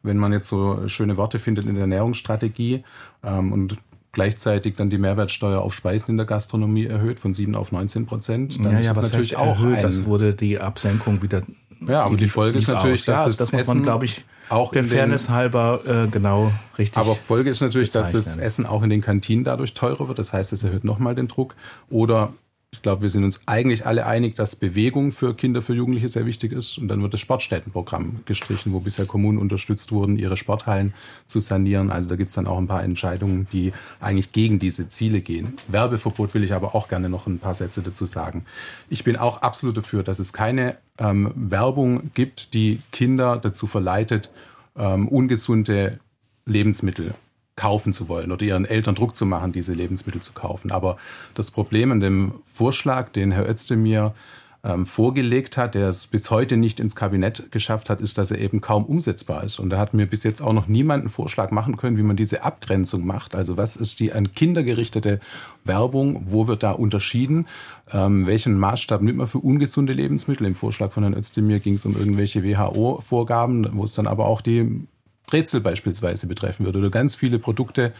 wenn man jetzt so schöne Worte findet in der Ernährungsstrategie ähm, und gleichzeitig dann die Mehrwertsteuer auf Speisen in der Gastronomie erhöht von 7 auf 19 Prozent. Dann ja, ja, was natürlich auch erhöht, das wurde die Absenkung wieder. Ja, aber die, die Folge ist natürlich, dass ja, das, das muss man, glaube ich, auch der Fairness halber äh, genau richtig. Aber Folge ist natürlich, bezeichnen. dass das Essen auch in den Kantinen dadurch teurer wird. Das heißt, es erhöht nochmal den Druck. Oder ich glaube, wir sind uns eigentlich alle einig, dass Bewegung für Kinder, für Jugendliche sehr wichtig ist. Und dann wird das Sportstättenprogramm gestrichen, wo bisher Kommunen unterstützt wurden, ihre Sporthallen zu sanieren. Also da gibt es dann auch ein paar Entscheidungen, die eigentlich gegen diese Ziele gehen. Werbeverbot will ich aber auch gerne noch ein paar Sätze dazu sagen. Ich bin auch absolut dafür, dass es keine ähm, Werbung gibt, die Kinder dazu verleitet, ähm, ungesunde Lebensmittel kaufen zu wollen oder ihren Eltern Druck zu machen, diese Lebensmittel zu kaufen. Aber das Problem an dem Vorschlag, den Herr Özdemir ähm, vorgelegt hat, der es bis heute nicht ins Kabinett geschafft hat, ist, dass er eben kaum umsetzbar ist. Und da hat mir bis jetzt auch noch niemand einen Vorschlag machen können, wie man diese Abgrenzung macht. Also was ist die an Kinder gerichtete Werbung? Wo wird da unterschieden? Ähm, welchen Maßstab nimmt man für ungesunde Lebensmittel? Im Vorschlag von Herrn Özdemir ging es um irgendwelche WHO-Vorgaben, wo es dann aber auch die Brezel beispielsweise betreffen würde oder ganz viele Produkte,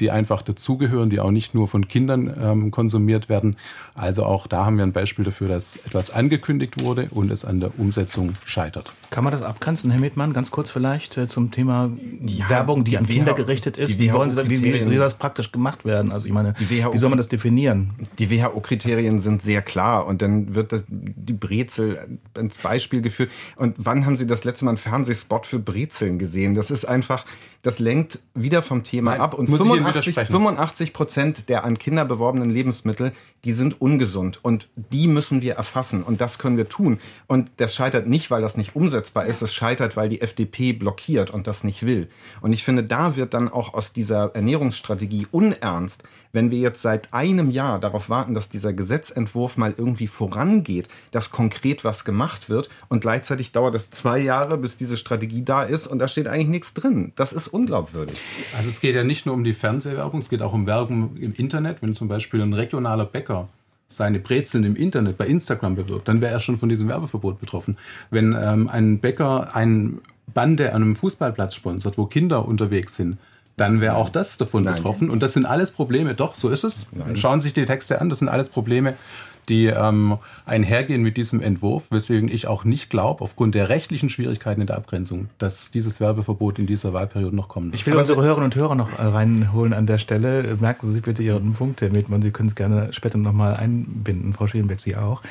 die einfach dazugehören, die auch nicht nur von Kindern ähm, konsumiert werden. Also auch da haben wir ein Beispiel dafür, dass etwas angekündigt wurde und es an der Umsetzung scheitert. Kann man das abgrenzen, Herr Mittmann, ganz kurz vielleicht äh, zum Thema ja, Werbung, die, die an Kinder gerichtet ist? Wie, wollen Sie, wie, wie, soll das praktisch gemacht werden? Also ich meine, wie soll man das definieren? Die WHO-Kriterien sind sehr klar und dann wird das, die Brezel ins Beispiel geführt. Und wann haben Sie das letzte Mal einen Fernsehspot für Brezeln gesehen? Das ist einfach, das lenkt wieder vom Thema Nein, ab. Und 85, Prozent der an Kinder beworbenen Lebensmittel, die sind ungesund. Und die müssen wir erfassen. Und das können wir tun. Und das scheitert nicht, weil das nicht umsetzbar ist. Es scheitert, weil die FDP blockiert und das nicht will. Und ich finde, da wird dann auch aus dieser Ernährungsstrategie unernst, wenn wir jetzt seit einem Jahr darauf warten, dass dieser Gesetzentwurf mal irgendwie vorangeht, dass konkret was gemacht wird. Und gleichzeitig dauert es zwei Jahre, bis diese Strategie da ist. Und da steht eigentlich nichts drin. Das ist unglaubwürdig. Also es geht ja nicht nur um die Fernsehwerbung, es geht auch um Werbung im Internet. Wenn zum Beispiel ein regionaler Bäcker seine Brezeln im Internet bei Instagram bewirbt, dann wäre er schon von diesem Werbeverbot betroffen. Wenn ähm, ein Bäcker ein Bande an einem Fußballplatz sponsert, wo Kinder unterwegs sind, dann wäre auch das davon Nein. betroffen. Und das sind alles Probleme. Doch, so ist es. Nein. Schauen Sie sich die Texte an. Das sind alles Probleme, die ähm, einhergehen mit diesem Entwurf, weswegen ich auch nicht glaube, aufgrund der rechtlichen Schwierigkeiten in der Abgrenzung, dass dieses Werbeverbot in dieser Wahlperiode noch kommt. Ich will Aber unsere Hörerinnen und Hörer noch äh, reinholen an der Stelle. Merken Sie bitte Ihren Punkt, Herr Mietmann. Sie können es gerne später nochmal einbinden. Frau Schielenbeck, Sie auch.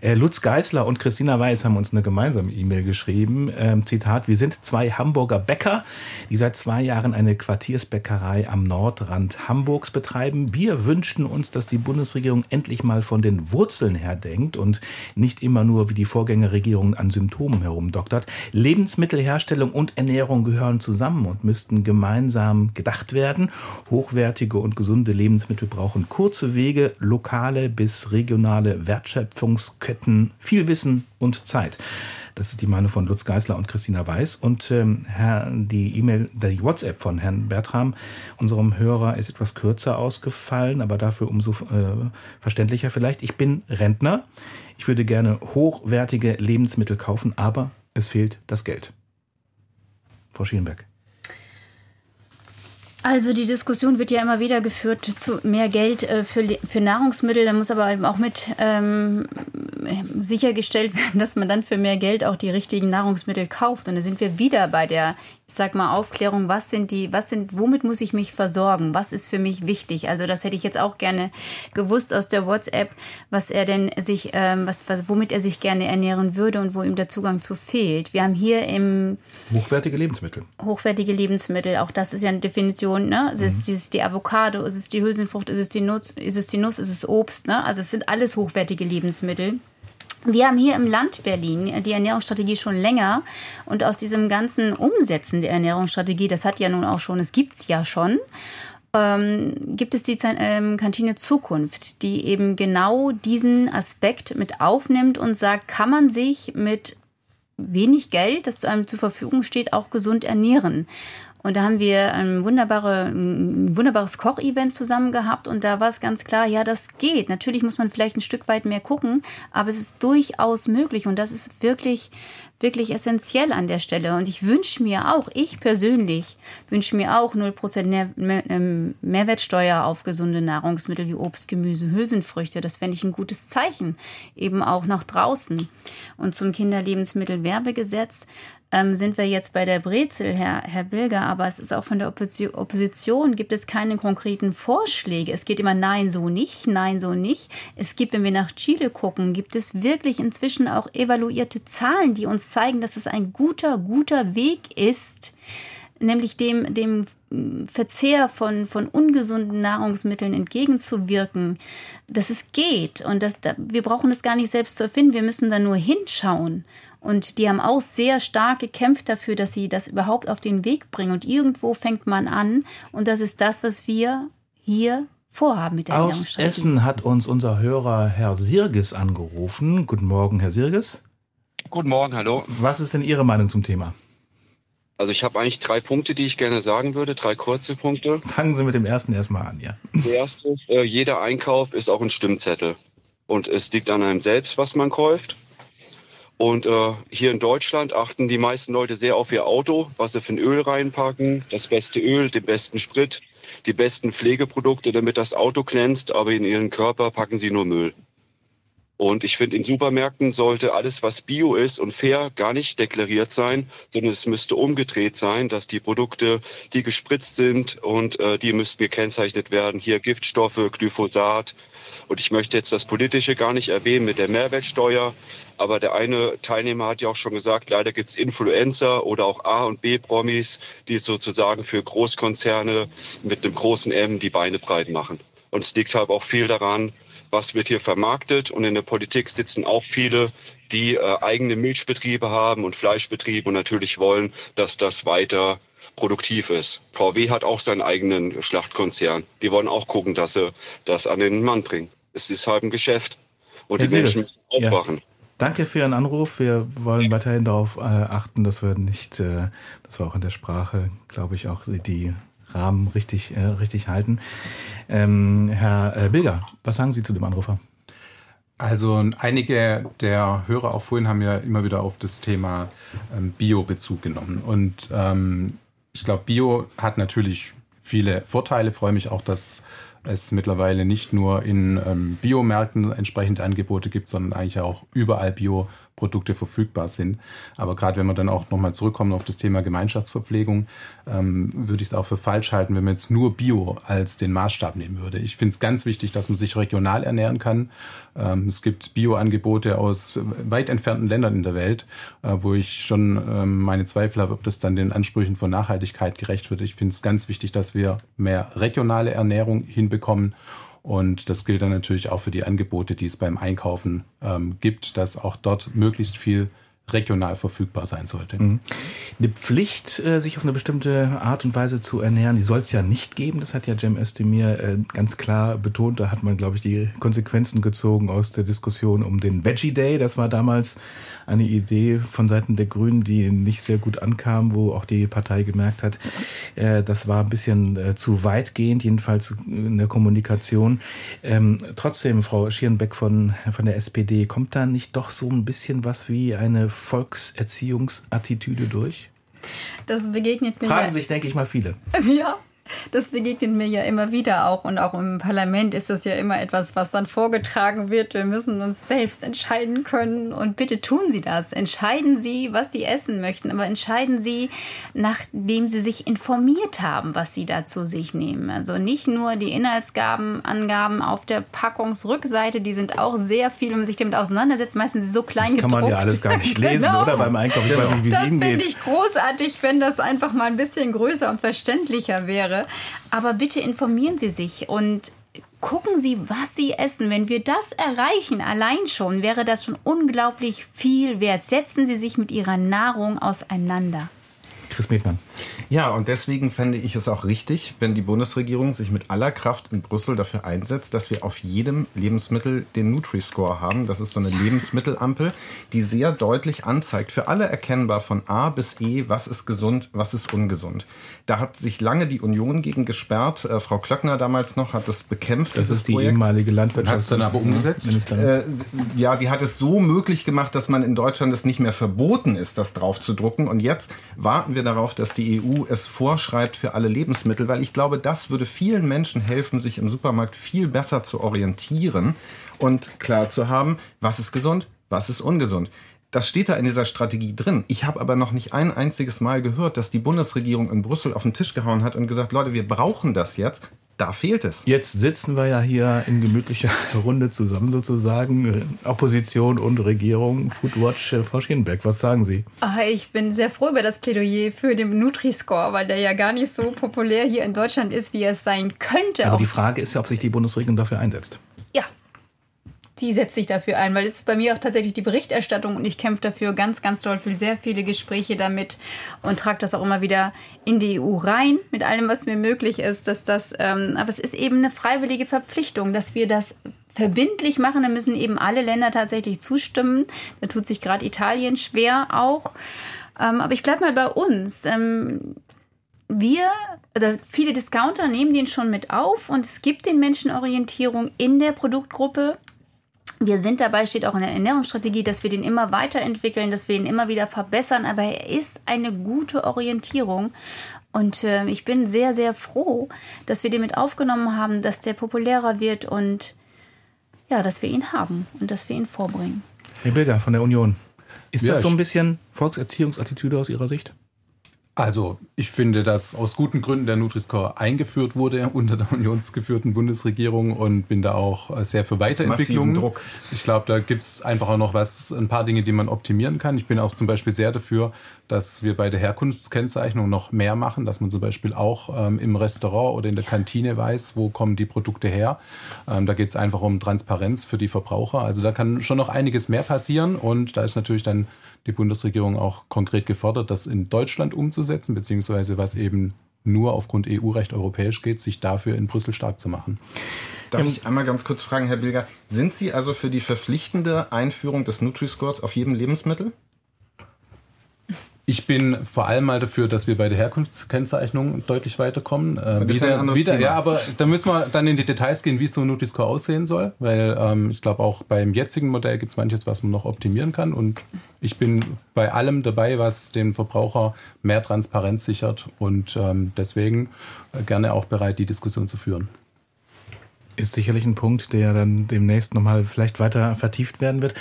Äh, Lutz Geißler und Christina Weiß haben uns eine gemeinsame E-Mail geschrieben. Ähm, Zitat, wir sind zwei Hamburger Bäcker, die seit zwei Jahren eine Quartiersbäckerei am Nordrand Hamburgs betreiben. Wir wünschten uns, dass die Bundesregierung endlich mal von den Wurzeln her denkt und nicht immer nur wie die Vorgängerregierung an Symptomen herumdoktert. Lebensmittelherstellung und Ernährung gehören zusammen und müssten gemeinsam gedacht werden. Hochwertige und gesunde Lebensmittel brauchen kurze Wege, lokale bis regionale Wertschöpfungsketten, viel Wissen und Zeit. Das ist die Meinung von Lutz Geisler und Christina Weiß. Und ähm, Herr, die E-Mail, die WhatsApp von Herrn Bertram, unserem Hörer, ist etwas kürzer ausgefallen, aber dafür umso äh, verständlicher vielleicht. Ich bin Rentner. Ich würde gerne hochwertige Lebensmittel kaufen, aber es fehlt das Geld. Frau Schielenberg. Also die Diskussion wird ja immer wieder geführt zu mehr Geld äh, für, für Nahrungsmittel. Da muss aber eben auch mit ähm, sichergestellt (laughs) werden, dass man dann für mehr Geld auch die richtigen Nahrungsmittel kauft. Und da sind wir wieder bei der ich sag mal, Aufklärung, was sind die, was sind, womit muss ich mich versorgen? Was ist für mich wichtig? Also das hätte ich jetzt auch gerne gewusst aus der WhatsApp, was er denn sich, ähm, was, was, womit er sich gerne ernähren würde und wo ihm der Zugang zu fehlt. Wir haben hier im Hochwertige Lebensmittel. Hochwertige Lebensmittel, auch das ist ja eine Definition, ne? Es ist, mhm. ist die Avocado, ist es die Hülsenfrucht, ist es die Nuss, ist es die Nuss, ist es Obst, ne? Also es sind alles hochwertige Lebensmittel. Wir haben hier im Land Berlin die Ernährungsstrategie schon länger und aus diesem ganzen Umsetzen der Ernährungsstrategie, das hat ja nun auch schon, es gibt es ja schon, ähm, gibt es die ähm, Kantine Zukunft, die eben genau diesen Aspekt mit aufnimmt und sagt, kann man sich mit wenig Geld, das einem zur Verfügung steht, auch gesund ernähren. Und da haben wir ein, wunderbare, ein wunderbares Kochevent zusammen gehabt und da war es ganz klar, ja, das geht. Natürlich muss man vielleicht ein Stück weit mehr gucken, aber es ist durchaus möglich und das ist wirklich, wirklich essentiell an der Stelle. Und ich wünsche mir auch, ich persönlich wünsche mir auch 0% Mehr, Mehr, ähm, Mehrwertsteuer auf gesunde Nahrungsmittel wie Obst, Gemüse, Hülsenfrüchte. Das fände ich ein gutes Zeichen, eben auch nach draußen. Und zum Kinderlebensmittelwerbegesetz ähm, sind wir jetzt bei der Brezel, Herr, Herr Bilger, aber es ist auch von der Opposition, gibt es keine konkreten Vorschläge. Es geht immer nein, so nicht, nein, so nicht. Es gibt, wenn wir nach Chile gucken, gibt es wirklich inzwischen auch evaluierte Zahlen, die uns zeigen, dass es ein guter, guter Weg ist, nämlich dem, dem Verzehr von, von ungesunden Nahrungsmitteln entgegenzuwirken, dass es geht und dass da, wir brauchen es gar nicht selbst zu erfinden, wir müssen da nur hinschauen und die haben auch sehr stark gekämpft dafür, dass sie das überhaupt auf den Weg bringen. Und irgendwo fängt man an. Und das ist das, was wir hier vorhaben mit der Aus Essen hat uns unser Hörer Herr Sirges angerufen. Guten Morgen, Herr Sirges. Guten Morgen, hallo. Was ist denn Ihre Meinung zum Thema? Also ich habe eigentlich drei Punkte, die ich gerne sagen würde, drei kurze Punkte. Fangen Sie mit dem ersten erstmal an, ja. Der erste, äh, jeder Einkauf ist auch ein Stimmzettel. Und es liegt an einem selbst, was man kauft. Und äh, hier in Deutschland achten die meisten Leute sehr auf ihr Auto, was sie für ein Öl reinpacken, das beste Öl, den besten Sprit, die besten Pflegeprodukte, damit das Auto glänzt, aber in ihren Körper packen sie nur Müll. Und ich finde, in Supermärkten sollte alles, was bio ist und fair, gar nicht deklariert sein, sondern es müsste umgedreht sein, dass die Produkte, die gespritzt sind und äh, die müssten gekennzeichnet werden. Hier Giftstoffe, Glyphosat. Und ich möchte jetzt das Politische gar nicht erwähnen mit der Mehrwertsteuer. Aber der eine Teilnehmer hat ja auch schon gesagt, leider gibt es Influencer oder auch A- und B-Promis, die sozusagen für Großkonzerne mit einem großen M die Beine breit machen. Und es liegt halt auch viel daran, was wird hier vermarktet. Und in der Politik sitzen auch viele, die äh, eigene Milchbetriebe haben und Fleischbetriebe und natürlich wollen, dass das weiter produktiv ist. VW hat auch seinen eigenen Schlachtkonzern. Die wollen auch gucken, dass sie das an den Mann bringen. Es ist halt ein Geschäft. Und Herr die Menschen müssen aufwachen. Ja. Danke für Ihren Anruf. Wir wollen weiterhin darauf äh, achten, dass wir nicht, äh, dass wir auch in der Sprache, glaube ich, auch die Rahmen richtig, äh, richtig halten. Ähm, Herr äh, Bilger, was sagen Sie zu dem Anrufer? Also einige der Hörer auch vorhin haben ja immer wieder auf das Thema ähm, Bio Bezug genommen. Und ähm, ich glaube, Bio hat natürlich viele Vorteile. Freue mich auch, dass es mittlerweile nicht nur in ähm, Biomärkten entsprechende Angebote gibt, sondern eigentlich auch überall Bio Produkte verfügbar sind. Aber gerade wenn wir dann auch nochmal zurückkommen auf das Thema Gemeinschaftsverpflegung, ähm, würde ich es auch für falsch halten, wenn man jetzt nur Bio als den Maßstab nehmen würde. Ich finde es ganz wichtig, dass man sich regional ernähren kann. Ähm, es gibt Bio-Angebote aus weit entfernten Ländern in der Welt, äh, wo ich schon ähm, meine Zweifel habe, ob das dann den Ansprüchen von Nachhaltigkeit gerecht wird. Ich finde es ganz wichtig, dass wir mehr regionale Ernährung hinbekommen und das gilt dann natürlich auch für die Angebote, die es beim Einkaufen ähm, gibt, dass auch dort möglichst viel regional verfügbar sein sollte. Mhm. Eine Pflicht, äh, sich auf eine bestimmte Art und Weise zu ernähren, die soll es ja nicht geben. Das hat ja Cem Özdemir äh, ganz klar betont. Da hat man, glaube ich, die Konsequenzen gezogen aus der Diskussion um den Veggie Day. Das war damals eine Idee von Seiten der Grünen, die nicht sehr gut ankam, wo auch die Partei gemerkt hat, äh, das war ein bisschen zu weitgehend, jedenfalls in der Kommunikation. Ähm, trotzdem, Frau Schierenbeck von, von der SPD, kommt da nicht doch so ein bisschen was wie eine Volkserziehungsattitüde durch? Das begegnet mir. Fragen sich, denke ich mal, viele. (laughs) Ja, das begegnet mir ja immer wieder auch und auch im Parlament ist das ja immer etwas, was dann vorgetragen wird. Wir müssen uns selbst entscheiden können und bitte tun Sie das. Entscheiden Sie, was Sie essen möchten, aber entscheiden Sie, nachdem Sie sich informiert haben, was Sie da zu sich nehmen. Also nicht nur die Inhaltsgabenangaben auf der Packungsrückseite, die sind auch sehr viel, wenn man sich damit auseinandersetzt. Meistens so klein das kann gedruckt. man ja alles gar nicht (laughs) lesen, genau. oder beim Einkaufen. Ich weiß nicht, wie das finde ich großartig, wenn das einfach mal ein bisschen größer und verständlicher wäre wäre. Aber bitte informieren Sie sich und gucken Sie, was Sie essen. Wenn wir das erreichen, allein schon, wäre das schon unglaublich viel wert. Setzen Sie sich mit Ihrer Nahrung auseinander. Chris Medmann. Ja, und deswegen fände ich es auch richtig, wenn die Bundesregierung sich mit aller Kraft in Brüssel dafür einsetzt, dass wir auf jedem Lebensmittel den Nutri-Score haben. Das ist so eine Lebensmittelampel, die sehr deutlich anzeigt, für alle erkennbar von A bis E, was ist gesund, was ist ungesund. Da hat sich lange die Union gegen gesperrt. Äh, Frau Klöckner damals noch hat das bekämpft. Das ist die Projekt. ehemalige Landwirtschaft. Hat es dann aber umgesetzt? Äh, ja, sie hat es so möglich gemacht, dass man in Deutschland es nicht mehr verboten ist, das drauf zu drucken. Und jetzt warten wir darauf, dass die EU es vorschreibt für alle Lebensmittel, weil ich glaube, das würde vielen Menschen helfen, sich im Supermarkt viel besser zu orientieren und klar zu haben, was ist gesund, was ist ungesund. Das steht da in dieser Strategie drin. Ich habe aber noch nicht ein einziges Mal gehört, dass die Bundesregierung in Brüssel auf den Tisch gehauen hat und gesagt, Leute, wir brauchen das jetzt. Da fehlt es. Jetzt sitzen wir ja hier in gemütlicher (laughs) Runde zusammen sozusagen. Opposition und Regierung. Foodwatch, Frau Schienberg, was sagen Sie? Ach, ich bin sehr froh über das Plädoyer für den Nutri-Score, weil der ja gar nicht so populär hier in Deutschland ist, wie es sein könnte. Aber die Frage ist ja, ob sich die Bundesregierung dafür einsetzt die setzt sich dafür ein, weil es ist bei mir auch tatsächlich die Berichterstattung und ich kämpfe dafür ganz, ganz doll für sehr viele Gespräche damit und trage das auch immer wieder in die EU rein, mit allem, was mir möglich ist, dass das, ähm, aber es ist eben eine freiwillige Verpflichtung, dass wir das verbindlich machen, da müssen eben alle Länder tatsächlich zustimmen. Da tut sich gerade Italien schwer auch. Ähm, aber ich bleibe mal bei uns. Ähm, wir, also viele Discounter nehmen den schon mit auf und es gibt den Menschen Orientierung in der Produktgruppe wir sind dabei, steht auch in der Ernährungsstrategie, dass wir den immer weiterentwickeln, dass wir ihn immer wieder verbessern, aber er ist eine gute Orientierung. Und äh, ich bin sehr, sehr froh, dass wir den mit aufgenommen haben, dass der populärer wird und ja, dass wir ihn haben und dass wir ihn vorbringen. Herr Bilger von der Union. Ist ja, das so ein bisschen Volkserziehungsattitüde aus Ihrer Sicht? Also, ich finde, dass aus guten Gründen der Nutri-Score eingeführt wurde unter der unionsgeführten Bundesregierung und bin da auch äh, sehr für Weiterentwicklung. Druck. Ich glaube, da gibt es einfach auch noch was, ein paar Dinge, die man optimieren kann. Ich bin auch zum Beispiel sehr dafür, dass wir bei der Herkunftskennzeichnung noch mehr machen, dass man zum Beispiel auch ähm, im Restaurant oder in der Kantine weiß, wo kommen die Produkte her. Ähm, da geht es einfach um Transparenz für die Verbraucher. Also da kann schon noch einiges mehr passieren und da ist natürlich dann die Bundesregierung auch konkret gefordert, das in Deutschland umzusetzen, beziehungsweise was eben nur aufgrund EU-Recht europäisch geht, sich dafür in Brüssel stark zu machen. Darf ich einmal ganz kurz fragen, Herr Bilger, sind Sie also für die verpflichtende Einführung des Nutri-Scores auf jedem Lebensmittel? Ich bin vor allem mal dafür, dass wir bei der Herkunftskennzeichnung deutlich weiterkommen. Äh, wieder, wieder, ja, aber da müssen wir dann in die Details gehen, wie so ein Nutri-Score aussehen soll, weil ähm, ich glaube auch beim jetzigen Modell gibt es manches, was man noch optimieren kann und ich bin bei allem dabei, was dem Verbraucher mehr Transparenz sichert und ähm, deswegen äh, gerne auch bereit, die Diskussion zu führen. Ist sicherlich ein Punkt, der dann demnächst nochmal vielleicht weiter vertieft werden wird.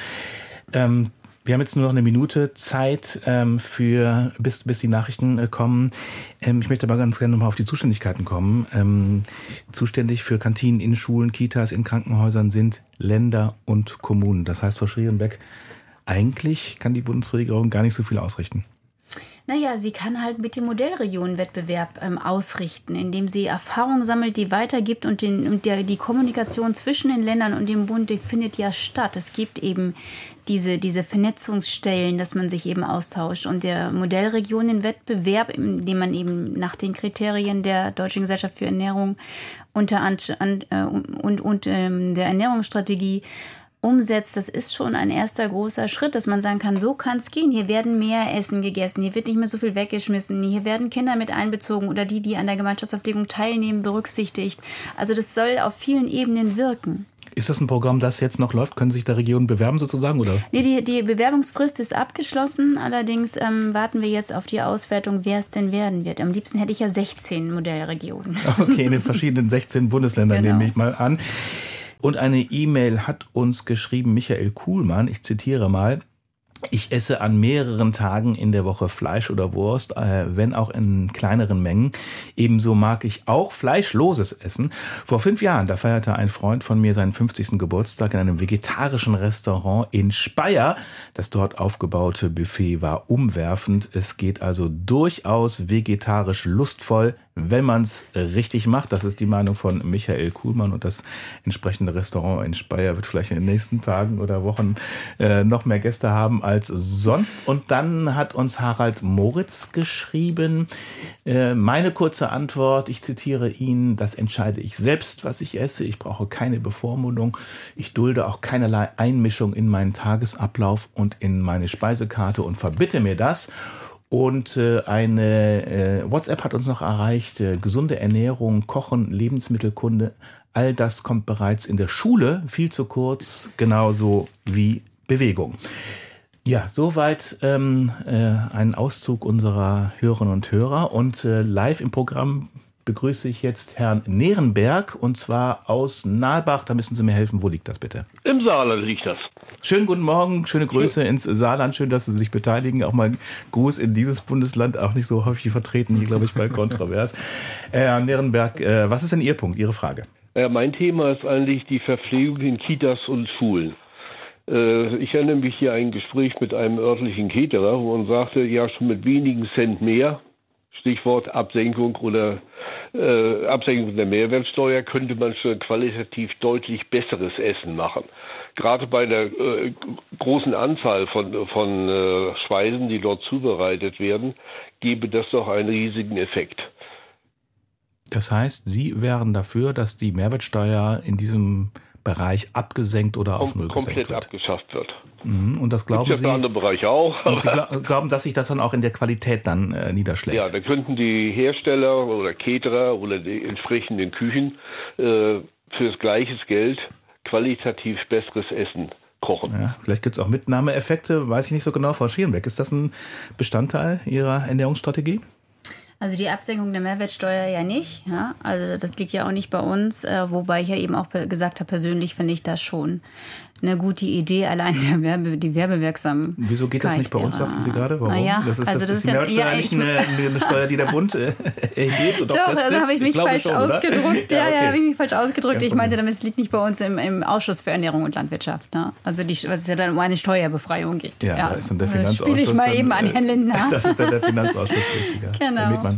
Ähm, wir haben jetzt nur noch eine Minute Zeit ähm, für bis bis die Nachrichten äh, kommen. Ähm, ich möchte aber ganz gerne nochmal auf die Zuständigkeiten kommen. Ähm, zuständig für Kantinen in Schulen, Kitas, in Krankenhäusern sind Länder und Kommunen. Das heißt, Frau Schrierenbeck, eigentlich kann die Bundesregierung gar nicht so viel ausrichten. Naja, sie kann halt mit dem Modellregionenwettbewerb ähm, ausrichten, indem sie Erfahrungen sammelt, die weitergibt und, den, und der, die Kommunikation zwischen den Ländern und dem Bund, die findet ja statt. Es gibt eben diese, diese Vernetzungsstellen, dass man sich eben austauscht. Und der Modellregionenwettbewerb, in man eben nach den Kriterien der Deutschen Gesellschaft für Ernährung unter an, äh, und, und ähm, der Ernährungsstrategie umsetzt, das ist schon ein erster großer Schritt, dass man sagen kann, so kann es gehen. Hier werden mehr Essen gegessen, hier wird nicht mehr so viel weggeschmissen, hier werden Kinder mit einbezogen oder die, die an der Gemeinschaftsauflegung teilnehmen, berücksichtigt. Also das soll auf vielen Ebenen wirken. Ist das ein Programm, das jetzt noch läuft? Können sich da Regionen bewerben sozusagen? Oder? Nee, die, die Bewerbungsfrist ist abgeschlossen. Allerdings ähm, warten wir jetzt auf die Auswertung, wer es denn werden wird. Am liebsten hätte ich ja 16 Modellregionen. (laughs) Okay, in den (laughs) verschiedenen 16 Bundesländern genau. nehme ich mal an. Und eine E-Mail hat uns geschrieben Michael Kuhlmann, ich zitiere mal, ich esse an mehreren Tagen in der Woche Fleisch oder Wurst, äh, wenn auch in kleineren Mengen. Ebenso mag ich auch fleischloses Essen. Vor fünf Jahren, da feierte ein Freund von mir seinen 50. Geburtstag in einem vegetarischen Restaurant in Speyer. Das dort aufgebaute Buffet war umwerfend. Es geht also durchaus vegetarisch lustvoll wenn man es richtig macht. Das ist die Meinung von Michael Kuhlmann und das entsprechende Restaurant in Speyer wird vielleicht in den nächsten Tagen oder Wochen äh, noch mehr Gäste haben als sonst. Und dann hat uns Harald Moritz geschrieben, äh, meine kurze Antwort, ich zitiere ihn, das entscheide ich selbst, was ich esse. Ich brauche keine Bevormundung. Ich dulde auch keinerlei Einmischung in meinen Tagesablauf und in meine Speisekarte und verbitte mir das. Und äh, eine äh, WhatsApp hat uns noch erreicht, äh, gesunde Ernährung, Kochen, Lebensmittelkunde, all das kommt bereits in der Schule viel zu kurz, genauso wie Bewegung. Ja, soweit ähm, äh, ein Auszug unserer Hörerinnen und Hörer. Und äh, live im Programm begrüße ich jetzt Herrn Nerenberg und zwar aus Nalbach. Da müssen Sie mir helfen. Wo liegt das bitte? Im Saarland liegt das. Schönen guten Morgen, schöne Grüße ins Saarland. Schön, dass Sie sich beteiligen. Auch mal ein Gruß in dieses Bundesland, auch nicht so häufig vertreten, hier glaube ich bei Kontrovers. Äh, Herr Nerenberg, äh, was ist denn Ihr Punkt, Ihre Frage? Ja, mein Thema ist eigentlich die Verpflegung in Kitas und Schulen. Äh, ich erinnere mich hier an ein Gespräch mit einem örtlichen Caterer, wo man sagte, ja, schon mit wenigen Cent mehr, Stichwort Absenkung oder äh, Absenkung der Mehrwertsteuer, könnte man schon qualitativ deutlich besseres Essen machen gerade bei der äh, großen Anzahl von, von äh, Speisen, die dort zubereitet werden, gebe das doch einen riesigen Effekt. Das heißt, Sie wären dafür, dass die Mehrwertsteuer in diesem Bereich abgesenkt oder auf Null komplett gesenkt wird. abgeschafft wird. Mhm, und das glauben Gibt's Sie? Ja andere Bereiche auch. Und Sie (laughs) glauben, dass sich das dann auch in der Qualität dann äh, niederschlägt? Ja, da könnten die Hersteller oder Caterer oder die entsprechenden Küchen äh, für das gleiche Geld qualitativ besseres Essen kochen. Ja, vielleicht gibt es auch Mitnahmeeffekte, weiß ich nicht so genau. Frau Schierenbeck, ist das ein Bestandteil Ihrer Ernährungsstrategie? Also die Absenkung der Mehrwertsteuer ja nicht. Ja? Also das liegt ja auch nicht bei uns, äh, wobei ich ja eben auch gesagt habe, persönlich finde ich das schon eine gute Idee, allein der Werbe, die Werbewirksamkeit. Wieso geht das nicht bei uns, sagten Sie gerade? Warum? Ja, das ist, also das, das ist ja, ja, nicht eine, eine, Steuer, die der Bund äh, (laughs) erhebt und Doch, also habe ich mich falsch schon, ausgedrückt. Ja, ja, okay. ja habe ich mich falsch ausgedrückt. ich meinte, damit es liegt nicht bei uns im, im Ausschuss für Ernährung und Landwirtschaft. Ne? Also die, was es ja dann um eine Steuerbefreiung geht. Ja, da ist dann der Finanzausschuss. Spiele ich mal dann, eben an Herrn Lindner. (laughs) Das ist dann der (laughs) Finanzausschuss richtiger. Genau.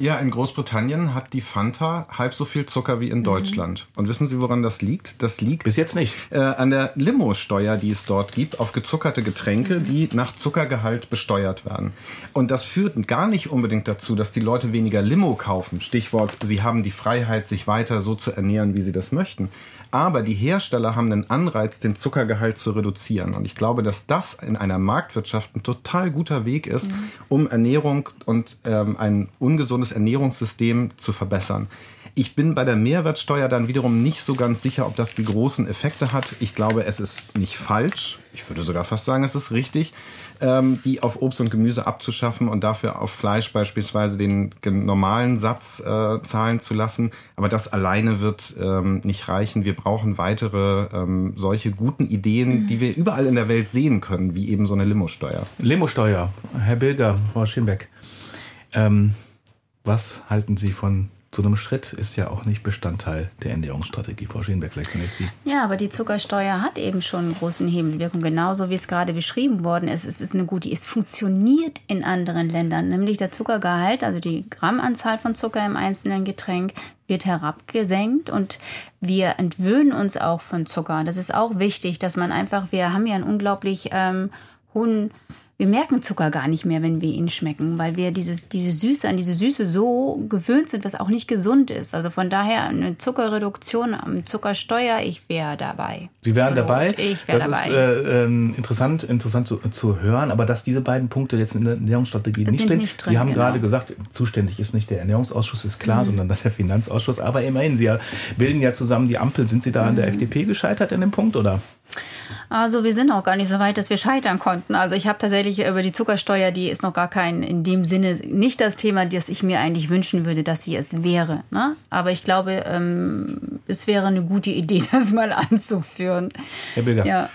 Ja, in Großbritannien hat die Fanta halb so viel Zucker wie in Deutschland. Und wissen Sie, woran das liegt? Das liegt bis jetzt nicht äh, an der Limo-Steuer, die es dort gibt, auf gezuckerte Getränke, die nach Zuckergehalt besteuert werden. Und das führt gar nicht unbedingt dazu, dass die Leute weniger Limo kaufen. Stichwort, sie haben die Freiheit, sich weiter so zu ernähren, wie sie das möchten. Aber die Hersteller haben einen Anreiz, den Zuckergehalt zu reduzieren. Und ich glaube, dass das in einer Marktwirtschaft ein total guter Weg ist, um Ernährung und ähm, ein ungesundes gesundes Ernährungssystem zu verbessern. Ich bin bei der Mehrwertsteuer dann wiederum nicht so ganz sicher, ob das die großen Effekte hat. Ich glaube, es ist nicht falsch. Ich würde sogar fast sagen, es ist richtig, ähm, die auf Obst und Gemüse abzuschaffen und dafür auf Fleisch beispielsweise den normalen Satz äh, zahlen zu lassen. Aber das alleine wird ähm, nicht reichen. Wir brauchen weitere ähm, solche guten Ideen, mhm. die wir überall in der Welt sehen können, wie eben so eine Limosteuer. Limosteuer, Herr Bilger, Frau Schinbeck. Ähm, was halten Sie von so einem Schritt ist ja auch nicht Bestandteil der Ernährungsstrategie. Frau Schenberg, vielleicht zunächst die. Ja, aber die Zuckersteuer hat eben schon einen großen Hebelwirkung, genauso wie es gerade beschrieben worden ist. Es ist eine gute, es funktioniert in anderen Ländern, nämlich der Zuckergehalt, also die Grammanzahl von Zucker im einzelnen Getränk wird herabgesenkt und wir entwöhnen uns auch von Zucker. Das ist auch wichtig, dass man einfach, wir haben ja einen unglaublich ähm, hohen wir merken Zucker gar nicht mehr, wenn wir ihn schmecken, weil wir dieses, diese Süße, an diese Süße so gewöhnt sind, was auch nicht gesund ist. Also von daher eine Zuckerreduktion, Zuckersteuer, ich wäre dabei. Sie wären dabei? Ich wäre dabei. Das ist äh, ähm, interessant, interessant zu, zu, hören, aber dass diese beiden Punkte jetzt in der Ernährungsstrategie nicht drin, nicht drin, Sie haben genau. gerade gesagt, zuständig ist nicht der Ernährungsausschuss, ist klar, mhm. sondern das der Finanzausschuss. Aber immerhin, Sie bilden ja zusammen die Ampel. Sind Sie da mhm. an der mhm. FDP gescheitert in dem Punkt, oder? Also wir sind auch gar nicht so weit, dass wir scheitern konnten. Also ich habe tatsächlich über die Zuckersteuer, die ist noch gar kein, in dem Sinne nicht das Thema, das ich mir eigentlich wünschen würde, dass sie es wäre. Ne? Aber ich glaube, ähm, es wäre eine gute Idee, (laughs) das mal anzuführen. Herr Bilger. Ja.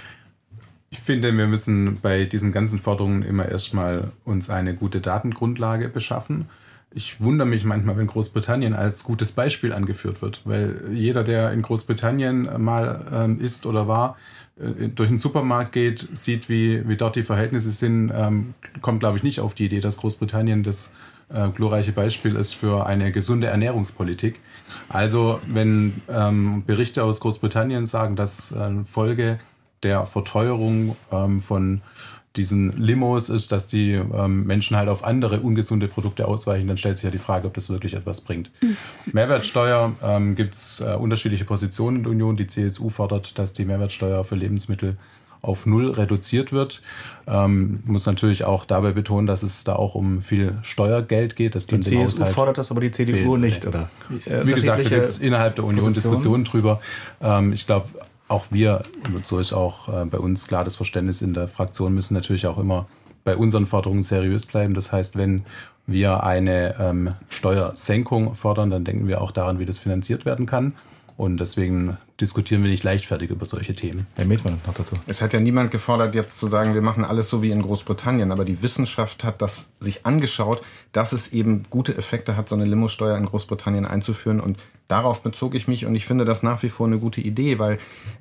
Ich finde, wir müssen bei diesen ganzen Forderungen immer erstmal uns eine gute Datengrundlage beschaffen. Ich wundere mich manchmal, wenn Großbritannien als gutes Beispiel angeführt wird, weil jeder, der in Großbritannien mal ähm, ist oder war, durch den Supermarkt geht, sieht, wie, wie dort die Verhältnisse sind, ähm, kommt, glaube ich, nicht auf die Idee, dass Großbritannien das äh, glorreiche Beispiel ist für eine gesunde Ernährungspolitik. Also, wenn ähm, Berichte aus Großbritannien sagen, dass äh, Folge der Verteuerung ähm, von diesen Limos ist, dass die ähm, Menschen halt auf andere ungesunde Produkte ausweichen, dann stellt sich ja die Frage, ob das wirklich etwas bringt. Mhm. Mehrwertsteuer ähm, gibt es äh, unterschiedliche Positionen in der Union. Die CSU fordert, dass die Mehrwertsteuer für Lebensmittel auf null reduziert wird. Ähm, muss natürlich auch dabei betonen, dass es da auch um viel Steuergeld geht. Das die CSU fordert das, aber die CDU fehlen. nicht, oder? Wie gesagt, da gibt es innerhalb der Union Position? Diskussionen drüber. Ähm, ich glaube, auch wir, und so ist auch äh, bei uns klar das Verständnis in der Fraktion, müssen natürlich auch immer bei unseren Forderungen seriös bleiben. Das heißt, wenn wir eine ähm, Steuersenkung fordern, dann denken wir auch daran, wie das finanziert werden kann. Und deswegen diskutieren wir nicht leichtfertig über solche Themen. Herr Metmann noch dazu. Es hat ja niemand gefordert, jetzt zu sagen, wir machen alles so wie in Großbritannien. Aber die Wissenschaft hat das sich angeschaut, dass es eben gute Effekte hat, so eine Limosteuer in Großbritannien einzuführen. Und darauf bezog ich mich und ich finde das nach wie vor eine gute Idee, weil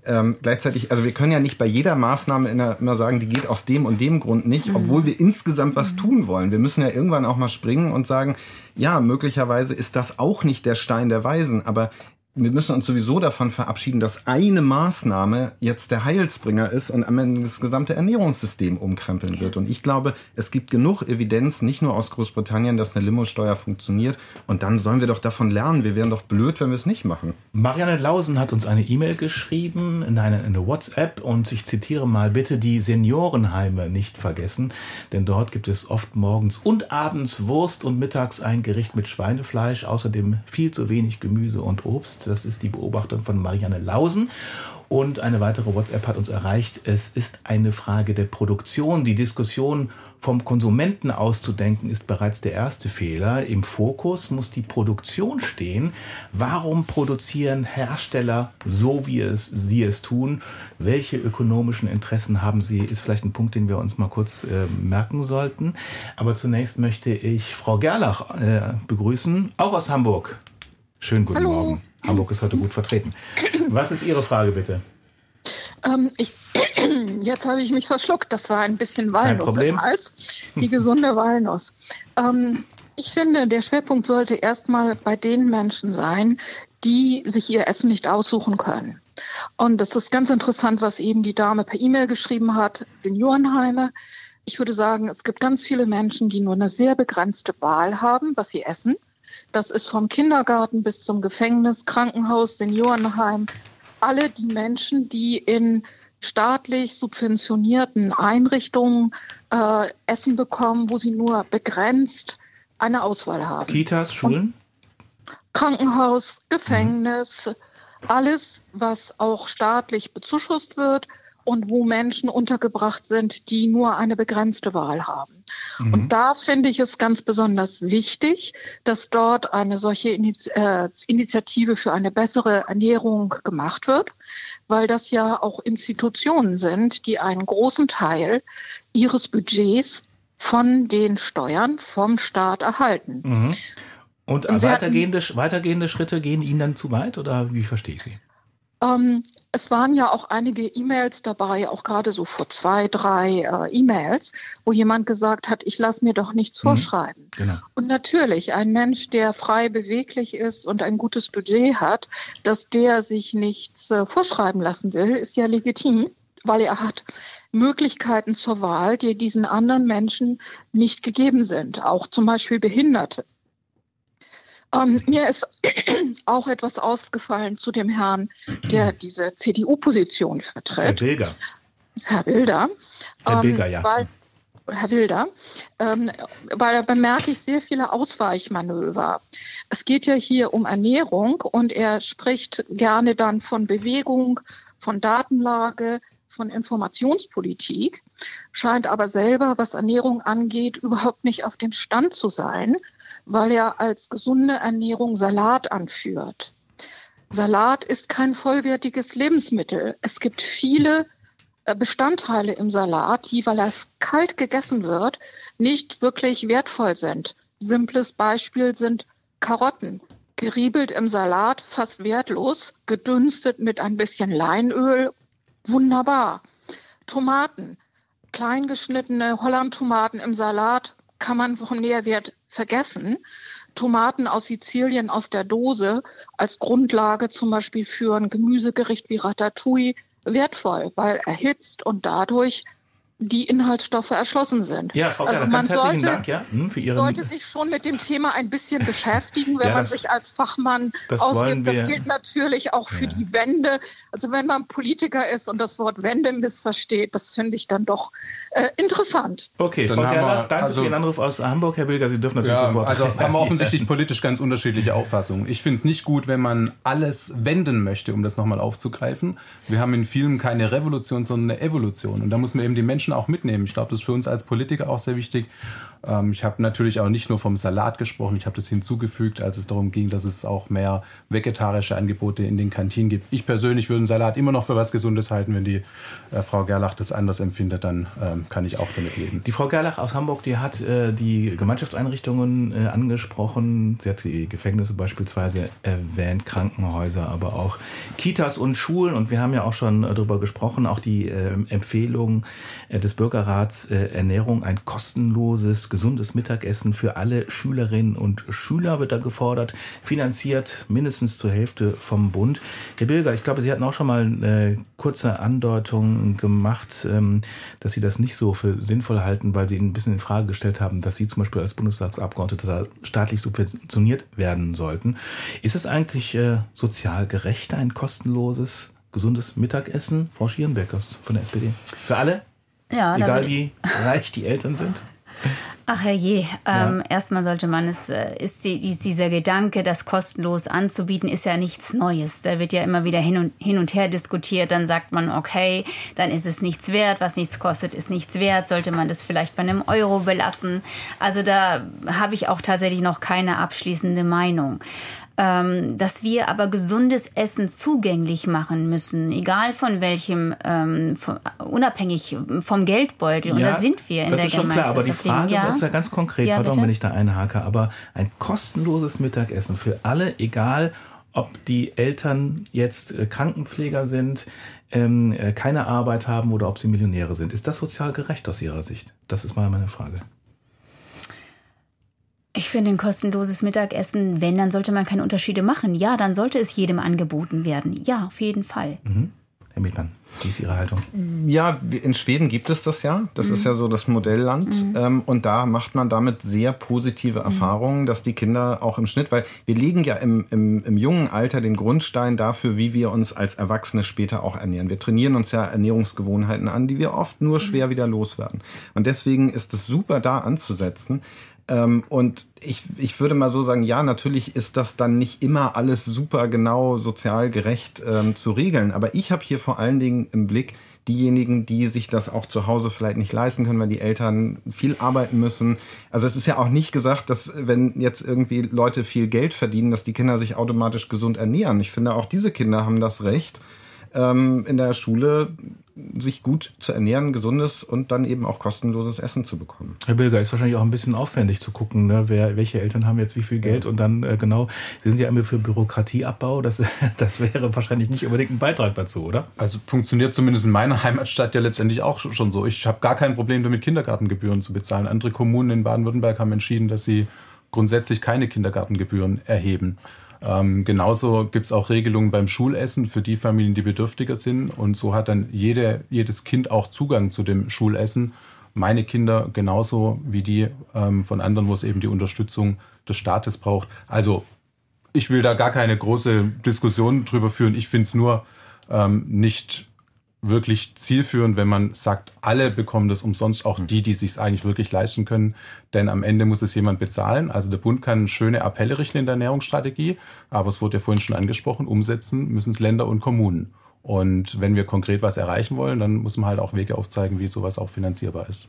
ähm, gleichzeitig, also wir können ja nicht bei jeder Maßnahme immer sagen, die geht aus dem und dem Grund nicht, mhm. obwohl wir insgesamt was tun wollen. Wir müssen ja irgendwann auch mal springen und sagen, ja, möglicherweise ist das auch nicht der Stein der Weisen, aber wir müssen uns sowieso davon verabschieden, dass eine Maßnahme jetzt der Heilsbringer ist und am Ende das gesamte Ernährungssystem umkrempeln wird. Und ich glaube, es gibt genug Evidenz, nicht nur aus Großbritannien, dass eine Limosteuer funktioniert. Und dann sollen wir doch davon lernen. Wir wären doch blöd, wenn wir es nicht machen. Marianne Lausen hat uns eine E-Mail geschrieben, in eine, in eine WhatsApp. Und ich zitiere mal, bitte die Seniorenheime nicht vergessen. Denn dort gibt es oft morgens und abends Wurst und mittags ein Gericht mit Schweinefleisch. Außerdem viel zu wenig Gemüse und Obst. Das ist die Beobachtung von Marianne Lausen. Und eine weitere WhatsApp hat uns erreicht. Es ist eine Frage der Produktion. Die Diskussion vom Konsumenten auszudenken ist bereits der erste Fehler. Im Fokus muss die Produktion stehen. Warum produzieren Hersteller so, wie es, sie es tun? Welche ökonomischen Interessen haben sie? Ist vielleicht ein Punkt, den wir uns mal kurz äh, merken sollten. Aber zunächst möchte ich Frau Gerlach äh, begrüßen, auch aus Hamburg. Schönen guten Hallo. Morgen. Hamburg ist heute gut vertreten. Was ist Ihre Frage bitte? Ähm, ich, (clears throat) jetzt habe ich mich verschluckt. Das war ein bisschen Walnuss im Hals. Die gesunde Walnuss. Ähm, ich finde, der Schwerpunkt sollte erstmal bei den Menschen sein, die sich ihr Essen nicht aussuchen können. Und das ist ganz interessant, was eben die Dame per E-Mail geschrieben hat. Seniorenheime. Ich würde sagen, es gibt ganz viele Menschen, die nur eine sehr begrenzte Wahl haben, was sie essen. Das ist vom Kindergarten bis zum Gefängnis, Krankenhaus, Seniorenheim. Alle die Menschen, die in staatlich subventionierten Einrichtungen äh, Essen bekommen, wo sie nur begrenzt eine Auswahl haben. Kitas, Schulen? Und Krankenhaus, Gefängnis, mhm. alles, was auch staatlich bezuschusst wird und wo Menschen untergebracht sind, die nur eine begrenzte Wahl haben. Mhm. Und da finde ich es ganz besonders wichtig, dass dort eine solche äh, Initiative für eine bessere Ernährung gemacht wird, weil das ja auch Institutionen sind, die einen großen Teil ihres Budgets von den Steuern vom Staat erhalten. Mhm. Und, Und weitergehende, weitergehende Schritte gehen Ihnen dann zu weit oder wie verstehe ich Sie? Ähm, es waren ja auch einige E-Mails dabei, auch gerade so vor zwei, drei äh, E-Mails, wo jemand gesagt hat, ich lasse mir doch nichts mhm. vorschreiben. Genau. Und natürlich, ein Mensch, der frei beweglich ist und ein gutes Budget hat, dass der sich nichts äh, vorschreiben lassen will, ist ja legitim, weil er hat Möglichkeiten zur Wahl, die diesen anderen Menschen nicht gegeben sind, auch zum Beispiel Behinderte. Ähm, mir ist (clears throat) auch etwas aufgefallen zu dem Herrn, der (clears throat) diese CDU-Position vertritt. Herr Bilger. Herr Bilder. Herr ähm, Bilger, ja. Weil, Herr Wilder, ähm, weil da bemerke ich sehr viele Ausweichmanöver. Es geht ja hier um Ernährung und er spricht gerne dann von Bewegung, von Datenlage, von Informationspolitik, scheint aber selber, was Ernährung angeht, (laughs) überhaupt nicht auf dem Stand zu sein weil er als gesunde Ernährung Salat anführt. Salat ist kein vollwertiges Lebensmittel. Es gibt viele äh, Bestandteile im Salat, die, weil er kalt gegessen wird, nicht wirklich wertvoll sind. Simples Beispiel sind Karotten. Geriebelt im Salat, fast wertlos, gedünstet mit ein bisschen Leinöl, wunderbar. Tomaten, kleingeschnittene Holland-Tomaten im Salat, kann man vom Nährwert vergessen. Tomaten aus Sizilien aus der Dose als Grundlage zum Beispiel für ein Gemüsegericht wie Ratatouille wertvoll, weil erhitzt und dadurch die Inhaltsstoffe erschlossen sind. Ja, Frau also man sollte, Dank, ja, hm, sollte sich schon mit dem Thema ein bisschen beschäftigen, wenn ja, das, man sich als Fachmann ausgibt. Das gilt natürlich auch für ja. die Wende. Also wenn man Politiker ist und das Wort Wende missversteht, das finde ich dann doch äh, interessant. Okay, dann Frau Gerlach, danke also, für Ihren Anruf aus Hamburg. Herr Bilger, Sie dürfen natürlich ja, sofort. Also haben wir offensichtlich politisch ganz unterschiedliche Auffassungen. Ich finde es nicht gut, wenn man alles wenden möchte, um das nochmal aufzugreifen. Wir haben in Filmen keine Revolution, sondern eine Evolution. Und da muss man eben die Menschen auch mitnehmen. Ich glaube, das ist für uns als Politiker auch sehr wichtig. Ähm, ich habe natürlich auch nicht nur vom Salat gesprochen, ich habe das hinzugefügt, als es darum ging, dass es auch mehr vegetarische Angebote in den Kantinen gibt. Ich persönlich würde einen Salat immer noch für was Gesundes halten. Wenn die äh, Frau Gerlach das anders empfindet, dann ähm, kann ich auch damit leben. Die Frau Gerlach aus Hamburg, die hat äh, die Gemeinschaftseinrichtungen äh, angesprochen. Sie hat die Gefängnisse beispielsweise erwähnt, Krankenhäuser, aber auch Kitas und Schulen. Und wir haben ja auch schon äh, darüber gesprochen, auch die ähm, Empfehlung äh, des Bürgerrats äh, Ernährung, ein kostenloses gesundes Mittagessen für alle Schülerinnen und Schüler wird da gefordert, finanziert mindestens zur Hälfte vom Bund. Herr Bilger, ich glaube, Sie hatten auch schon mal eine kurze Andeutung gemacht, ähm, dass Sie das nicht so für sinnvoll halten, weil Sie ein bisschen in Frage gestellt haben, dass Sie zum Beispiel als Bundestagsabgeordneter staatlich subventioniert werden sollten. Ist es eigentlich äh, sozial gerecht, ein kostenloses, gesundes Mittagessen? Frau Schierenbeckers von der SPD. Für alle? Ja, Egal wie reich die Eltern sind? Ach herrje, ähm, ja. erstmal sollte man es, äh, ist, die, ist, dieser Gedanke, das kostenlos anzubieten, ist ja nichts Neues. Da wird ja immer wieder hin und, hin und her diskutiert. Dann sagt man, okay, dann ist es nichts wert, was nichts kostet, ist nichts wert. Sollte man das vielleicht bei einem Euro belassen? Also da habe ich auch tatsächlich noch keine abschließende Meinung ähm, dass wir aber gesundes Essen zugänglich machen müssen, egal von welchem, ähm, von, unabhängig vom Geldbeutel. Ja, Und da sind wir in das der ist schon klar, aber die Frage ja. ist ja ganz konkret, ja, pardon, wenn ich da einhake, aber ein kostenloses Mittagessen für alle, egal ob die Eltern jetzt äh, Krankenpfleger sind, ähm, äh, keine Arbeit haben oder ob sie Millionäre sind. Ist das sozial gerecht aus Ihrer Sicht? Das ist mal meine Frage. Ich finde ein kostenloses Mittagessen, wenn, dann sollte man keine Unterschiede machen. Ja, dann sollte es jedem angeboten werden. Ja, auf jeden Fall. Mhm. Herr Mietmann, wie ist Ihre Haltung? Ja, in Schweden gibt es das ja. Das mhm. ist ja so das Modellland. Mhm. Ähm, und da macht man damit sehr positive mhm. Erfahrungen, dass die Kinder auch im Schnitt, weil wir legen ja im, im, im jungen Alter den Grundstein dafür, wie wir uns als Erwachsene später auch ernähren. Wir trainieren uns ja Ernährungsgewohnheiten an, die wir oft nur mhm. schwer wieder loswerden. Und deswegen ist es super, da anzusetzen. Ähm, und ich, ich würde mal so sagen, ja, natürlich ist das dann nicht immer alles super genau sozial gerecht ähm, zu regeln. Aber ich habe hier vor allen Dingen im Blick, diejenigen, die sich das auch zu Hause vielleicht nicht leisten können, weil die Eltern viel arbeiten müssen. Also es ist ja auch nicht gesagt, dass wenn jetzt irgendwie Leute viel Geld verdienen, dass die Kinder sich automatisch gesund ernähren. Ich finde, auch diese Kinder haben das Recht, ähm, in der Schule sich gut zu ernähren, gesundes und dann eben auch kostenloses Essen zu bekommen. Herr Bilger, ist wahrscheinlich auch ein bisschen aufwendig zu gucken, ne? Wer, welche Eltern haben jetzt wie viel Geld und dann äh, genau, Sie sind ja immer für Bürokratieabbau, das, (laughs) das wäre wahrscheinlich nicht unbedingt ein Beitrag dazu, oder? Also funktioniert zumindest in meiner Heimatstadt ja letztendlich auch schon so. Ich habe gar kein Problem damit, Kindergartengebühren zu bezahlen. Andere Kommunen in Baden-Württemberg haben entschieden, dass sie grundsätzlich keine Kindergartengebühren erheben. Ähm, genauso gibt es auch Regelungen beim Schulessen für die Familien, die bedürftiger sind. Und so hat dann jede, jedes Kind auch Zugang zu dem Schulessen. Meine Kinder genauso wie die ähm, von anderen, wo es eben die Unterstützung des Staates braucht. Also ich will da gar keine große Diskussion drüber führen. Ich finde es nur ähm, nicht wirklich zielführend, wenn man sagt, alle bekommen das umsonst, auch die, die sich eigentlich wirklich leisten können. Denn am Ende muss es jemand bezahlen. Also der Bund kann schöne Appelle richten in der Ernährungsstrategie, aber es wurde ja vorhin schon angesprochen, umsetzen müssen es Länder und Kommunen. Und wenn wir konkret was erreichen wollen, dann muss man halt auch Wege aufzeigen, wie sowas auch finanzierbar ist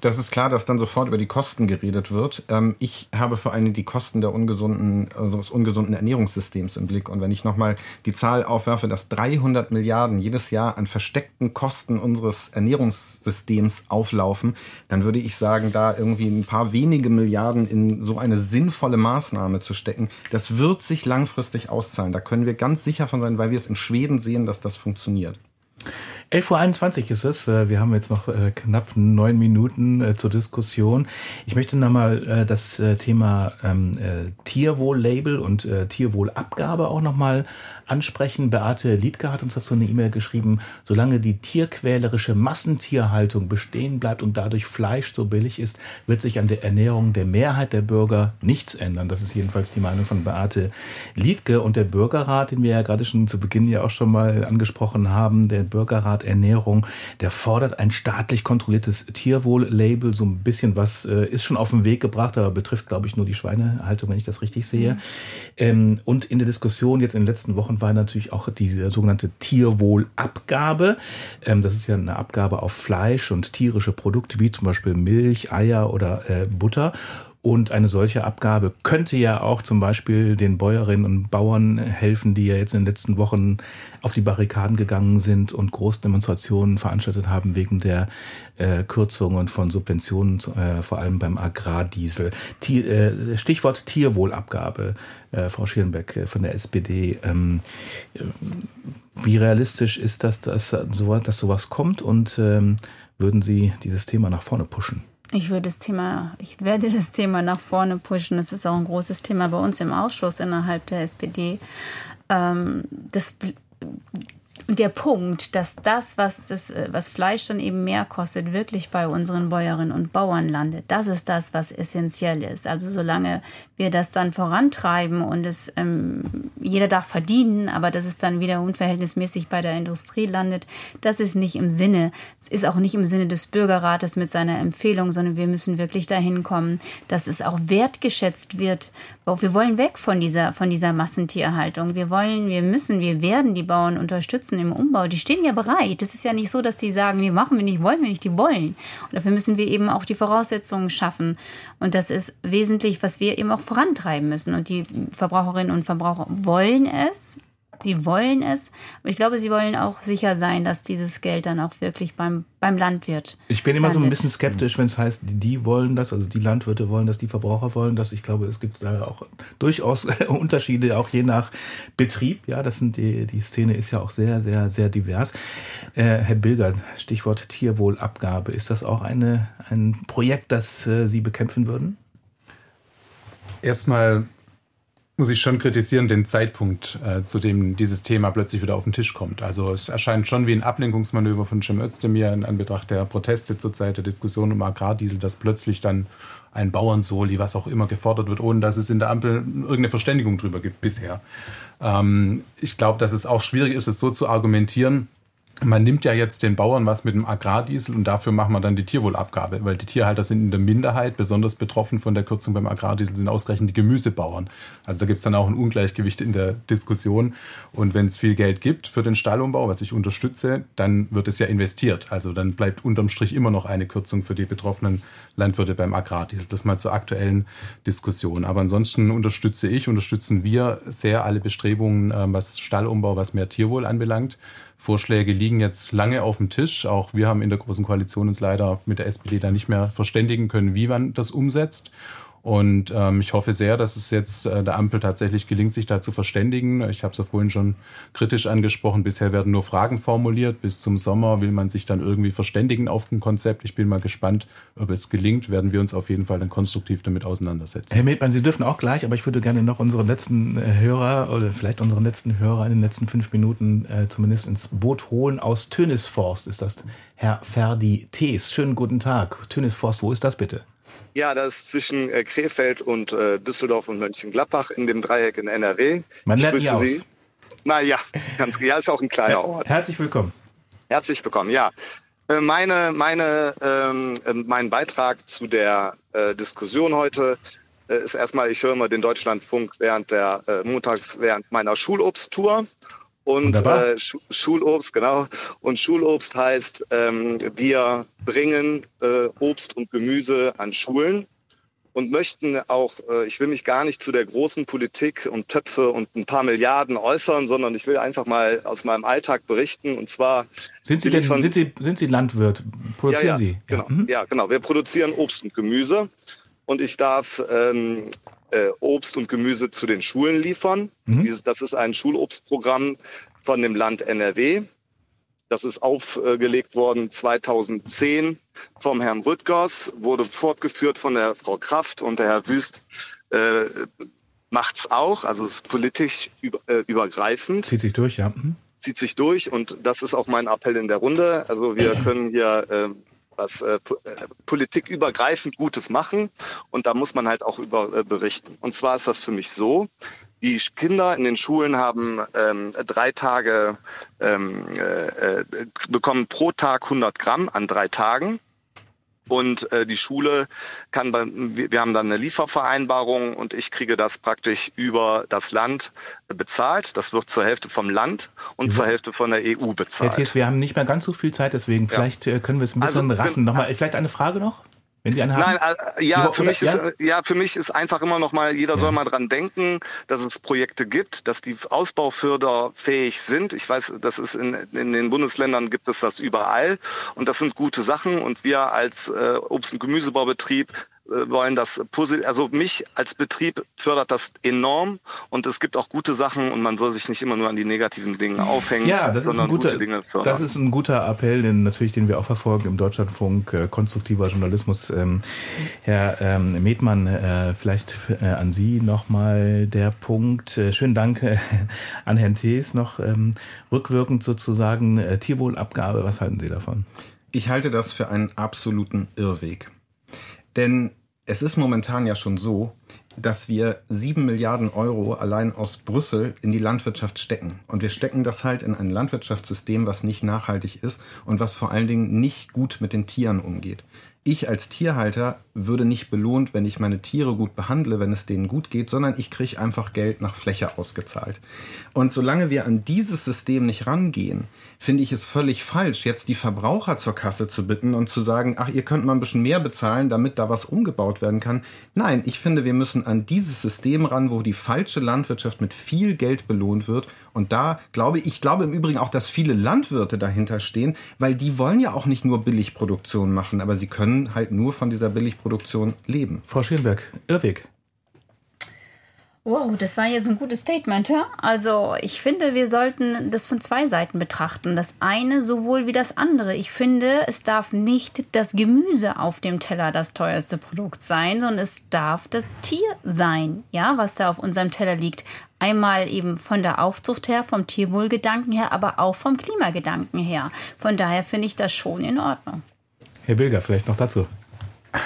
das ist klar, dass dann sofort über die Kosten geredet wird. Ähm, ich habe vor allem die Kosten der ungesunden, also ungesunden Ernährungssystems im Blick. Und wenn ich nochmal die Zahl aufwerfe, dass 300 Milliarden jedes Jahr an versteckten Kosten unseres Ernährungssystems auflaufen, dann würde ich sagen, da irgendwie ein paar wenige Milliarden in so eine sinnvolle Maßnahme zu stecken, das wird sich langfristig auszahlen. Da können wir ganz sicher von sein, weil wir es in Schweden sehen, dass das funktioniert. 11.21 Uhr ist es. Äh, wir haben jetzt noch äh, knapp neun Minuten äh, zur Diskussion. Ich möchte nochmal das Thema ähm, Tierwohl-Label und Tierwohlabgabe auch nochmal ansprechen. Beate Liedke hat uns dazu eine E-Mail geschrieben, solange die tierquälerische Massentierhaltung bestehen bleibt und dadurch Fleisch so billig ist, wird sich an der Ernährung der Mehrheit der Bürger nichts ändern. Das ist jedenfalls die Meinung von Beate Liedke und der Bürgerrat, den wir ja gerade schon zu Beginn ja auch schon mal angesprochen haben, der Bürgerrat Ernährung, der fordert ein staatlich kontrolliertes Tierwohl-Label. So ein bisschen was äh, ist schon auf den Weg gebracht, aber betrifft, glaube ich, nur die Schweinehaltung, wenn ich das richtig sehe. Mhm. Ähm, und in der Diskussion jetzt in den letzten Wochen war natürlich auch diese sogenannte Tierwohlabgabe. Ähm, das ist ja eine Abgabe auf Fleisch und tierische Produkte wie zum Beispiel Milch, Eier oder äh, Butter. Und eine solche Abgabe könnte ja auch zum Beispiel den Bäuerinnen und Bauern helfen, die ja jetzt in den letzten Wochen auf die Barrikaden gegangen sind und Großdemonstrationen veranstaltet haben wegen der äh, Kürzungen von Subventionen, äh, vor allem beim Agrardiesel. Tier, äh, Stichwort Tierwohlabgabe, äh, Frau Schierenbeck äh, von der SPD. Ähm, äh, wie realistisch ist das, dass, dass sowas kommt und ähm, würden Sie dieses Thema nach vorne pushen? Ich würde das Thema, ich werde das Thema nach vorne pushen. Es ist auch ein großes Thema bei uns im Ausschuss innerhalb der SPD. Ähm, das der Punkt, dass das, was, das, äh, was Fleisch dann eben mehr kostet, wirklich bei unseren Bäuerinnen und Bauern landet, das ist das, was essentiell ist. Also solange wir das dann vorantreiben und es ähm, jeder darf verdienen, aber dass es dann wieder unverhältnismäßig bei der Industrie landet, das ist nicht im Sinne, es ist auch nicht im Sinne des Bürgerrates mit seiner Empfehlung, sondern wir müssen wirklich dahin kommen, dass es auch wertgeschätzt wird. Wir wollen weg von dieser, von dieser Massentierhaltung. Wir wollen, wir müssen, wir werden die Bauern unterstützen im Umbau, die stehen ja bereit. Es ist ja nicht so, dass die sagen, nee, machen wir nicht, wollen wir nicht, die wollen. Und dafür müssen wir eben auch die Voraussetzungen schaffen. Und das ist wesentlich, was wir eben auch vorantreiben müssen. Und die Verbraucherinnen und Verbraucher wollen es, Sie wollen es, aber ich glaube, sie wollen auch sicher sein, dass dieses Geld dann auch wirklich beim, beim Landwirt. Ich bin immer landet. so ein bisschen skeptisch, wenn es heißt, die wollen das, also die Landwirte wollen das, die Verbraucher wollen das. Ich glaube, es gibt da auch durchaus (laughs) Unterschiede, auch je nach Betrieb. Ja, das sind die, die Szene ist ja auch sehr, sehr, sehr divers. Äh, Herr Bilger, Stichwort Tierwohlabgabe. Ist das auch eine, ein Projekt, das äh, Sie bekämpfen würden? Erstmal muss ich schon kritisieren, den Zeitpunkt, äh, zu dem dieses Thema plötzlich wieder auf den Tisch kommt. Also es erscheint schon wie ein Ablenkungsmanöver von Cem Özdemir in Anbetracht der Proteste zur Zeit der Diskussion um Agrardiesel, dass plötzlich dann ein Bauernsoli, was auch immer gefordert wird, ohne dass es in der Ampel irgendeine Verständigung drüber gibt bisher. Ähm, ich glaube, dass es auch schwierig ist, es so zu argumentieren, man nimmt ja jetzt den Bauern was mit dem Agrardiesel und dafür machen wir dann die Tierwohlabgabe, weil die Tierhalter sind in der Minderheit. Besonders betroffen von der Kürzung beim Agrardiesel sind ausgerechnet die Gemüsebauern. Also da gibt es dann auch ein Ungleichgewicht in der Diskussion. Und wenn es viel Geld gibt für den Stallumbau, was ich unterstütze, dann wird es ja investiert. Also dann bleibt unterm Strich immer noch eine Kürzung für die betroffenen Landwirte beim Agrardiesel. Das mal zur aktuellen Diskussion. Aber ansonsten unterstütze ich, unterstützen wir sehr alle Bestrebungen, ähm, was Stallumbau, was mehr Tierwohl anbelangt. Vorschläge liegen jetzt lange auf dem Tisch. Auch wir haben in der Großen Koalition uns leider mit der SPD da nicht mehr verständigen können, wie man das umsetzt. Und ähm, ich hoffe sehr, dass es jetzt äh, der Ampel tatsächlich gelingt, sich da zu verständigen. Ich habe es ja vorhin schon kritisch angesprochen. Bisher werden nur Fragen formuliert. Bis zum Sommer will man sich dann irgendwie verständigen auf dem Konzept. Ich bin mal gespannt, ob es gelingt. Werden wir uns auf jeden Fall dann konstruktiv damit auseinandersetzen. Herr Medmann, Sie dürfen auch gleich, aber ich würde gerne noch unseren letzten äh, Hörer oder vielleicht unseren letzten Hörer in den letzten fünf Minuten äh, zumindest ins Boot holen. Aus Tönisforst ist das Herr Ferdi Thees. Schönen guten Tag. Tönisforst, wo ist das bitte? Ja, das ist zwischen äh, Krefeld und äh, Düsseldorf und Mönchengladbach in dem Dreieck in NRW. Man lernt aus. Sie. Na ja, ganz, ja, ist auch ein kleiner Ort. Herzlich willkommen. Herzlich willkommen, ja. Äh, meine, meine, ähm, äh, mein Beitrag zu der äh, Diskussion heute ist erstmal, ich höre immer den Deutschlandfunk während der montags während meiner Schulobsttour und äh, Schulobst, genau. Und Schulobst heißt, ähm, wir bringen äh, Obst und Gemüse an Schulen und möchten auch, äh, ich will mich gar nicht zu der großen Politik und Töpfe und ein paar Milliarden äußern, sondern ich will einfach mal aus meinem Alltag berichten. Und zwar sind Sie denn, sind Sie, sind Sie Landwirt? Produzieren ja, ja, Sie? Genau, ja. Mhm. ja, genau. Wir produzieren Obst und Gemüse und ich darf ähm, äh, Obst und Gemüse zu den Schulen liefern. Mhm. Dieses, das ist ein Schulobstprogramm von dem Land NRW. Das ist aufgelegt worden 2010 vom Herrn Rüttgers, wurde fortgeführt von der Frau Kraft und der Herr Wüst äh, macht's auch. Also es ist politisch über, äh, übergreifend. Zieht sich durch, ja. Mhm. Zieht sich durch und das ist auch mein Appell in der Runde. Also wir (clears throat) können hier äh, was äh, äh, politikübergreifend Gutes machen und da muss man halt auch über äh, berichten. Und zwar ist das für mich so, die Kinder in den Schulen haben ähm, drei Tage, ähm, äh, äh bekommen pro Tag 100 Gramm an drei Tagen. Und äh, die Schule kann, bei, wir haben dann eine Liefervereinbarung und ich kriege das praktisch über das Land bezahlt. Das wird zur Hälfte vom Land und mhm. zur Hälfte von der EU bezahlt. Herr Thies, wir haben nicht mehr ganz so viel Zeit, deswegen vielleicht ja. Äh, können wir es ein bisschen also, raffen. Nochmal, vielleicht eine Frage noch? Wenn Sie einen haben? Nein, äh, ja, für mich ja? ist ja für mich ist einfach immer noch mal jeder ja. soll mal dran denken, dass es Projekte gibt, dass die ausbauförderfähig sind. Ich weiß, das ist in, in den Bundesländern gibt es das überall und das sind gute Sachen und wir als äh, Obst- und Gemüsebaubetrieb äh, wollen das also mich als Betrieb fördert das enorm und es gibt auch gute Sachen und man soll sich nicht immer nur an die negativen Dinge aufhängen, ja, das sondern ist ein guter, gute Dinge fördern. Das ist ein guter Appell, den natürlich, den wir auch verfolgen im Deutschlandfunk, äh, konstruktiver Journalismus. Ähm, Herr ähm, Medmann, äh, vielleicht äh, an Sie nochmal der Punkt. Äh, schönen Dank äh, an Herrn Thees noch ähm, rückwirkend sozusagen äh, Tierwohlabgabe. Was halten Sie davon? Ich halte das für einen absoluten Irrweg. Denn es ist momentan ja schon so, dass wir sieben Milliarden Euro allein aus Brüssel in die Landwirtschaft stecken. Und wir stecken das halt in ein Landwirtschaftssystem, was nicht nachhaltig ist und was vor allen Dingen nicht gut mit den Tieren umgeht ich als Tierhalter würde nicht belohnt, wenn ich meine Tiere gut behandle, wenn es denen gut geht, sondern ich kriege einfach Geld nach Fläche ausgezahlt. Und solange wir an dieses System nicht rangehen, finde ich es völlig falsch, jetzt die Verbraucher zur Kasse zu bitten und zu sagen, ach, ihr könnt mal ein bisschen mehr bezahlen, damit da was umgebaut werden kann. Nein, ich finde, wir müssen an dieses System ran, wo die falsche Landwirtschaft mit viel Geld belohnt wird und da glaube ich, ich glaube im Übrigen auch, dass viele Landwirte dahinter stehen, weil die wollen ja auch nicht nur Billigproduktion machen, aber sie können halt nur von dieser Billigproduktion leben. Frau Schirnberg, Irrweg. Wow, das war jetzt ein gutes Statement. Ja? Also ich finde, wir sollten das von zwei Seiten betrachten. Das eine sowohl wie das andere. Ich finde, es darf nicht das Gemüse auf dem Teller das teuerste Produkt sein, sondern es darf das Tier sein, ja, was da auf unserem Teller liegt. Einmal eben von der Aufzucht her, vom Tierwohlgedanken her, aber auch vom Klimagedanken her. Von daher finde ich das schon in Ordnung. Herr Bilger, vielleicht noch dazu.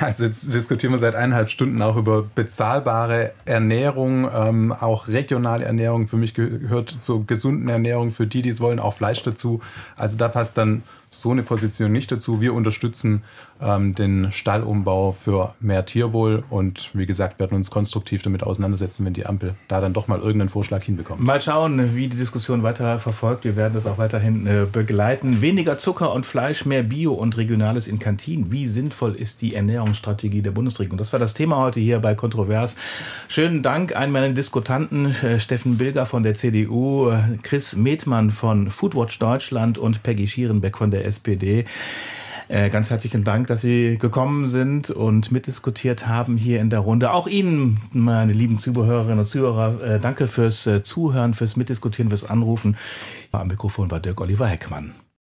Also jetzt diskutieren wir seit eineinhalb Stunden auch über bezahlbare Ernährung, ähm, auch regionale Ernährung. Für mich gehört zur gesunden Ernährung für die, die es wollen, auch Fleisch dazu. Also da passt dann so eine Position nicht dazu. Wir unterstützen ähm, den Stallumbau für mehr Tierwohl und wie gesagt, werden uns konstruktiv damit auseinandersetzen, wenn die Ampel da dann doch mal irgendeinen Vorschlag hinbekommt. Mal schauen, wie die Diskussion weiter verfolgt. Wir werden das auch weiterhin äh, begleiten. Weniger Zucker und Fleisch, mehr Bio und Regionales in Kantinen. Wie sinnvoll ist die Ernährungsstrategie der Bundesregierung? Das war das Thema heute hier bei Kontrovers. Schönen Dank an meinen Diskutanten äh, Steffen Bilger von der CDU, äh, Chris Metmann von Foodwatch Deutschland und Peggy Schierenbeck von der der SPD. Äh, ganz herzlichen Dank, dass Sie gekommen sind und mitdiskutiert haben hier in der Runde. Auch Ihnen, meine lieben Zuhörerinnen und Zuhörer, äh, danke fürs äh, Zuhören, fürs Mitdiskutieren, fürs Anrufen. Am Mikrofon war Dirk Oliver Heckmann.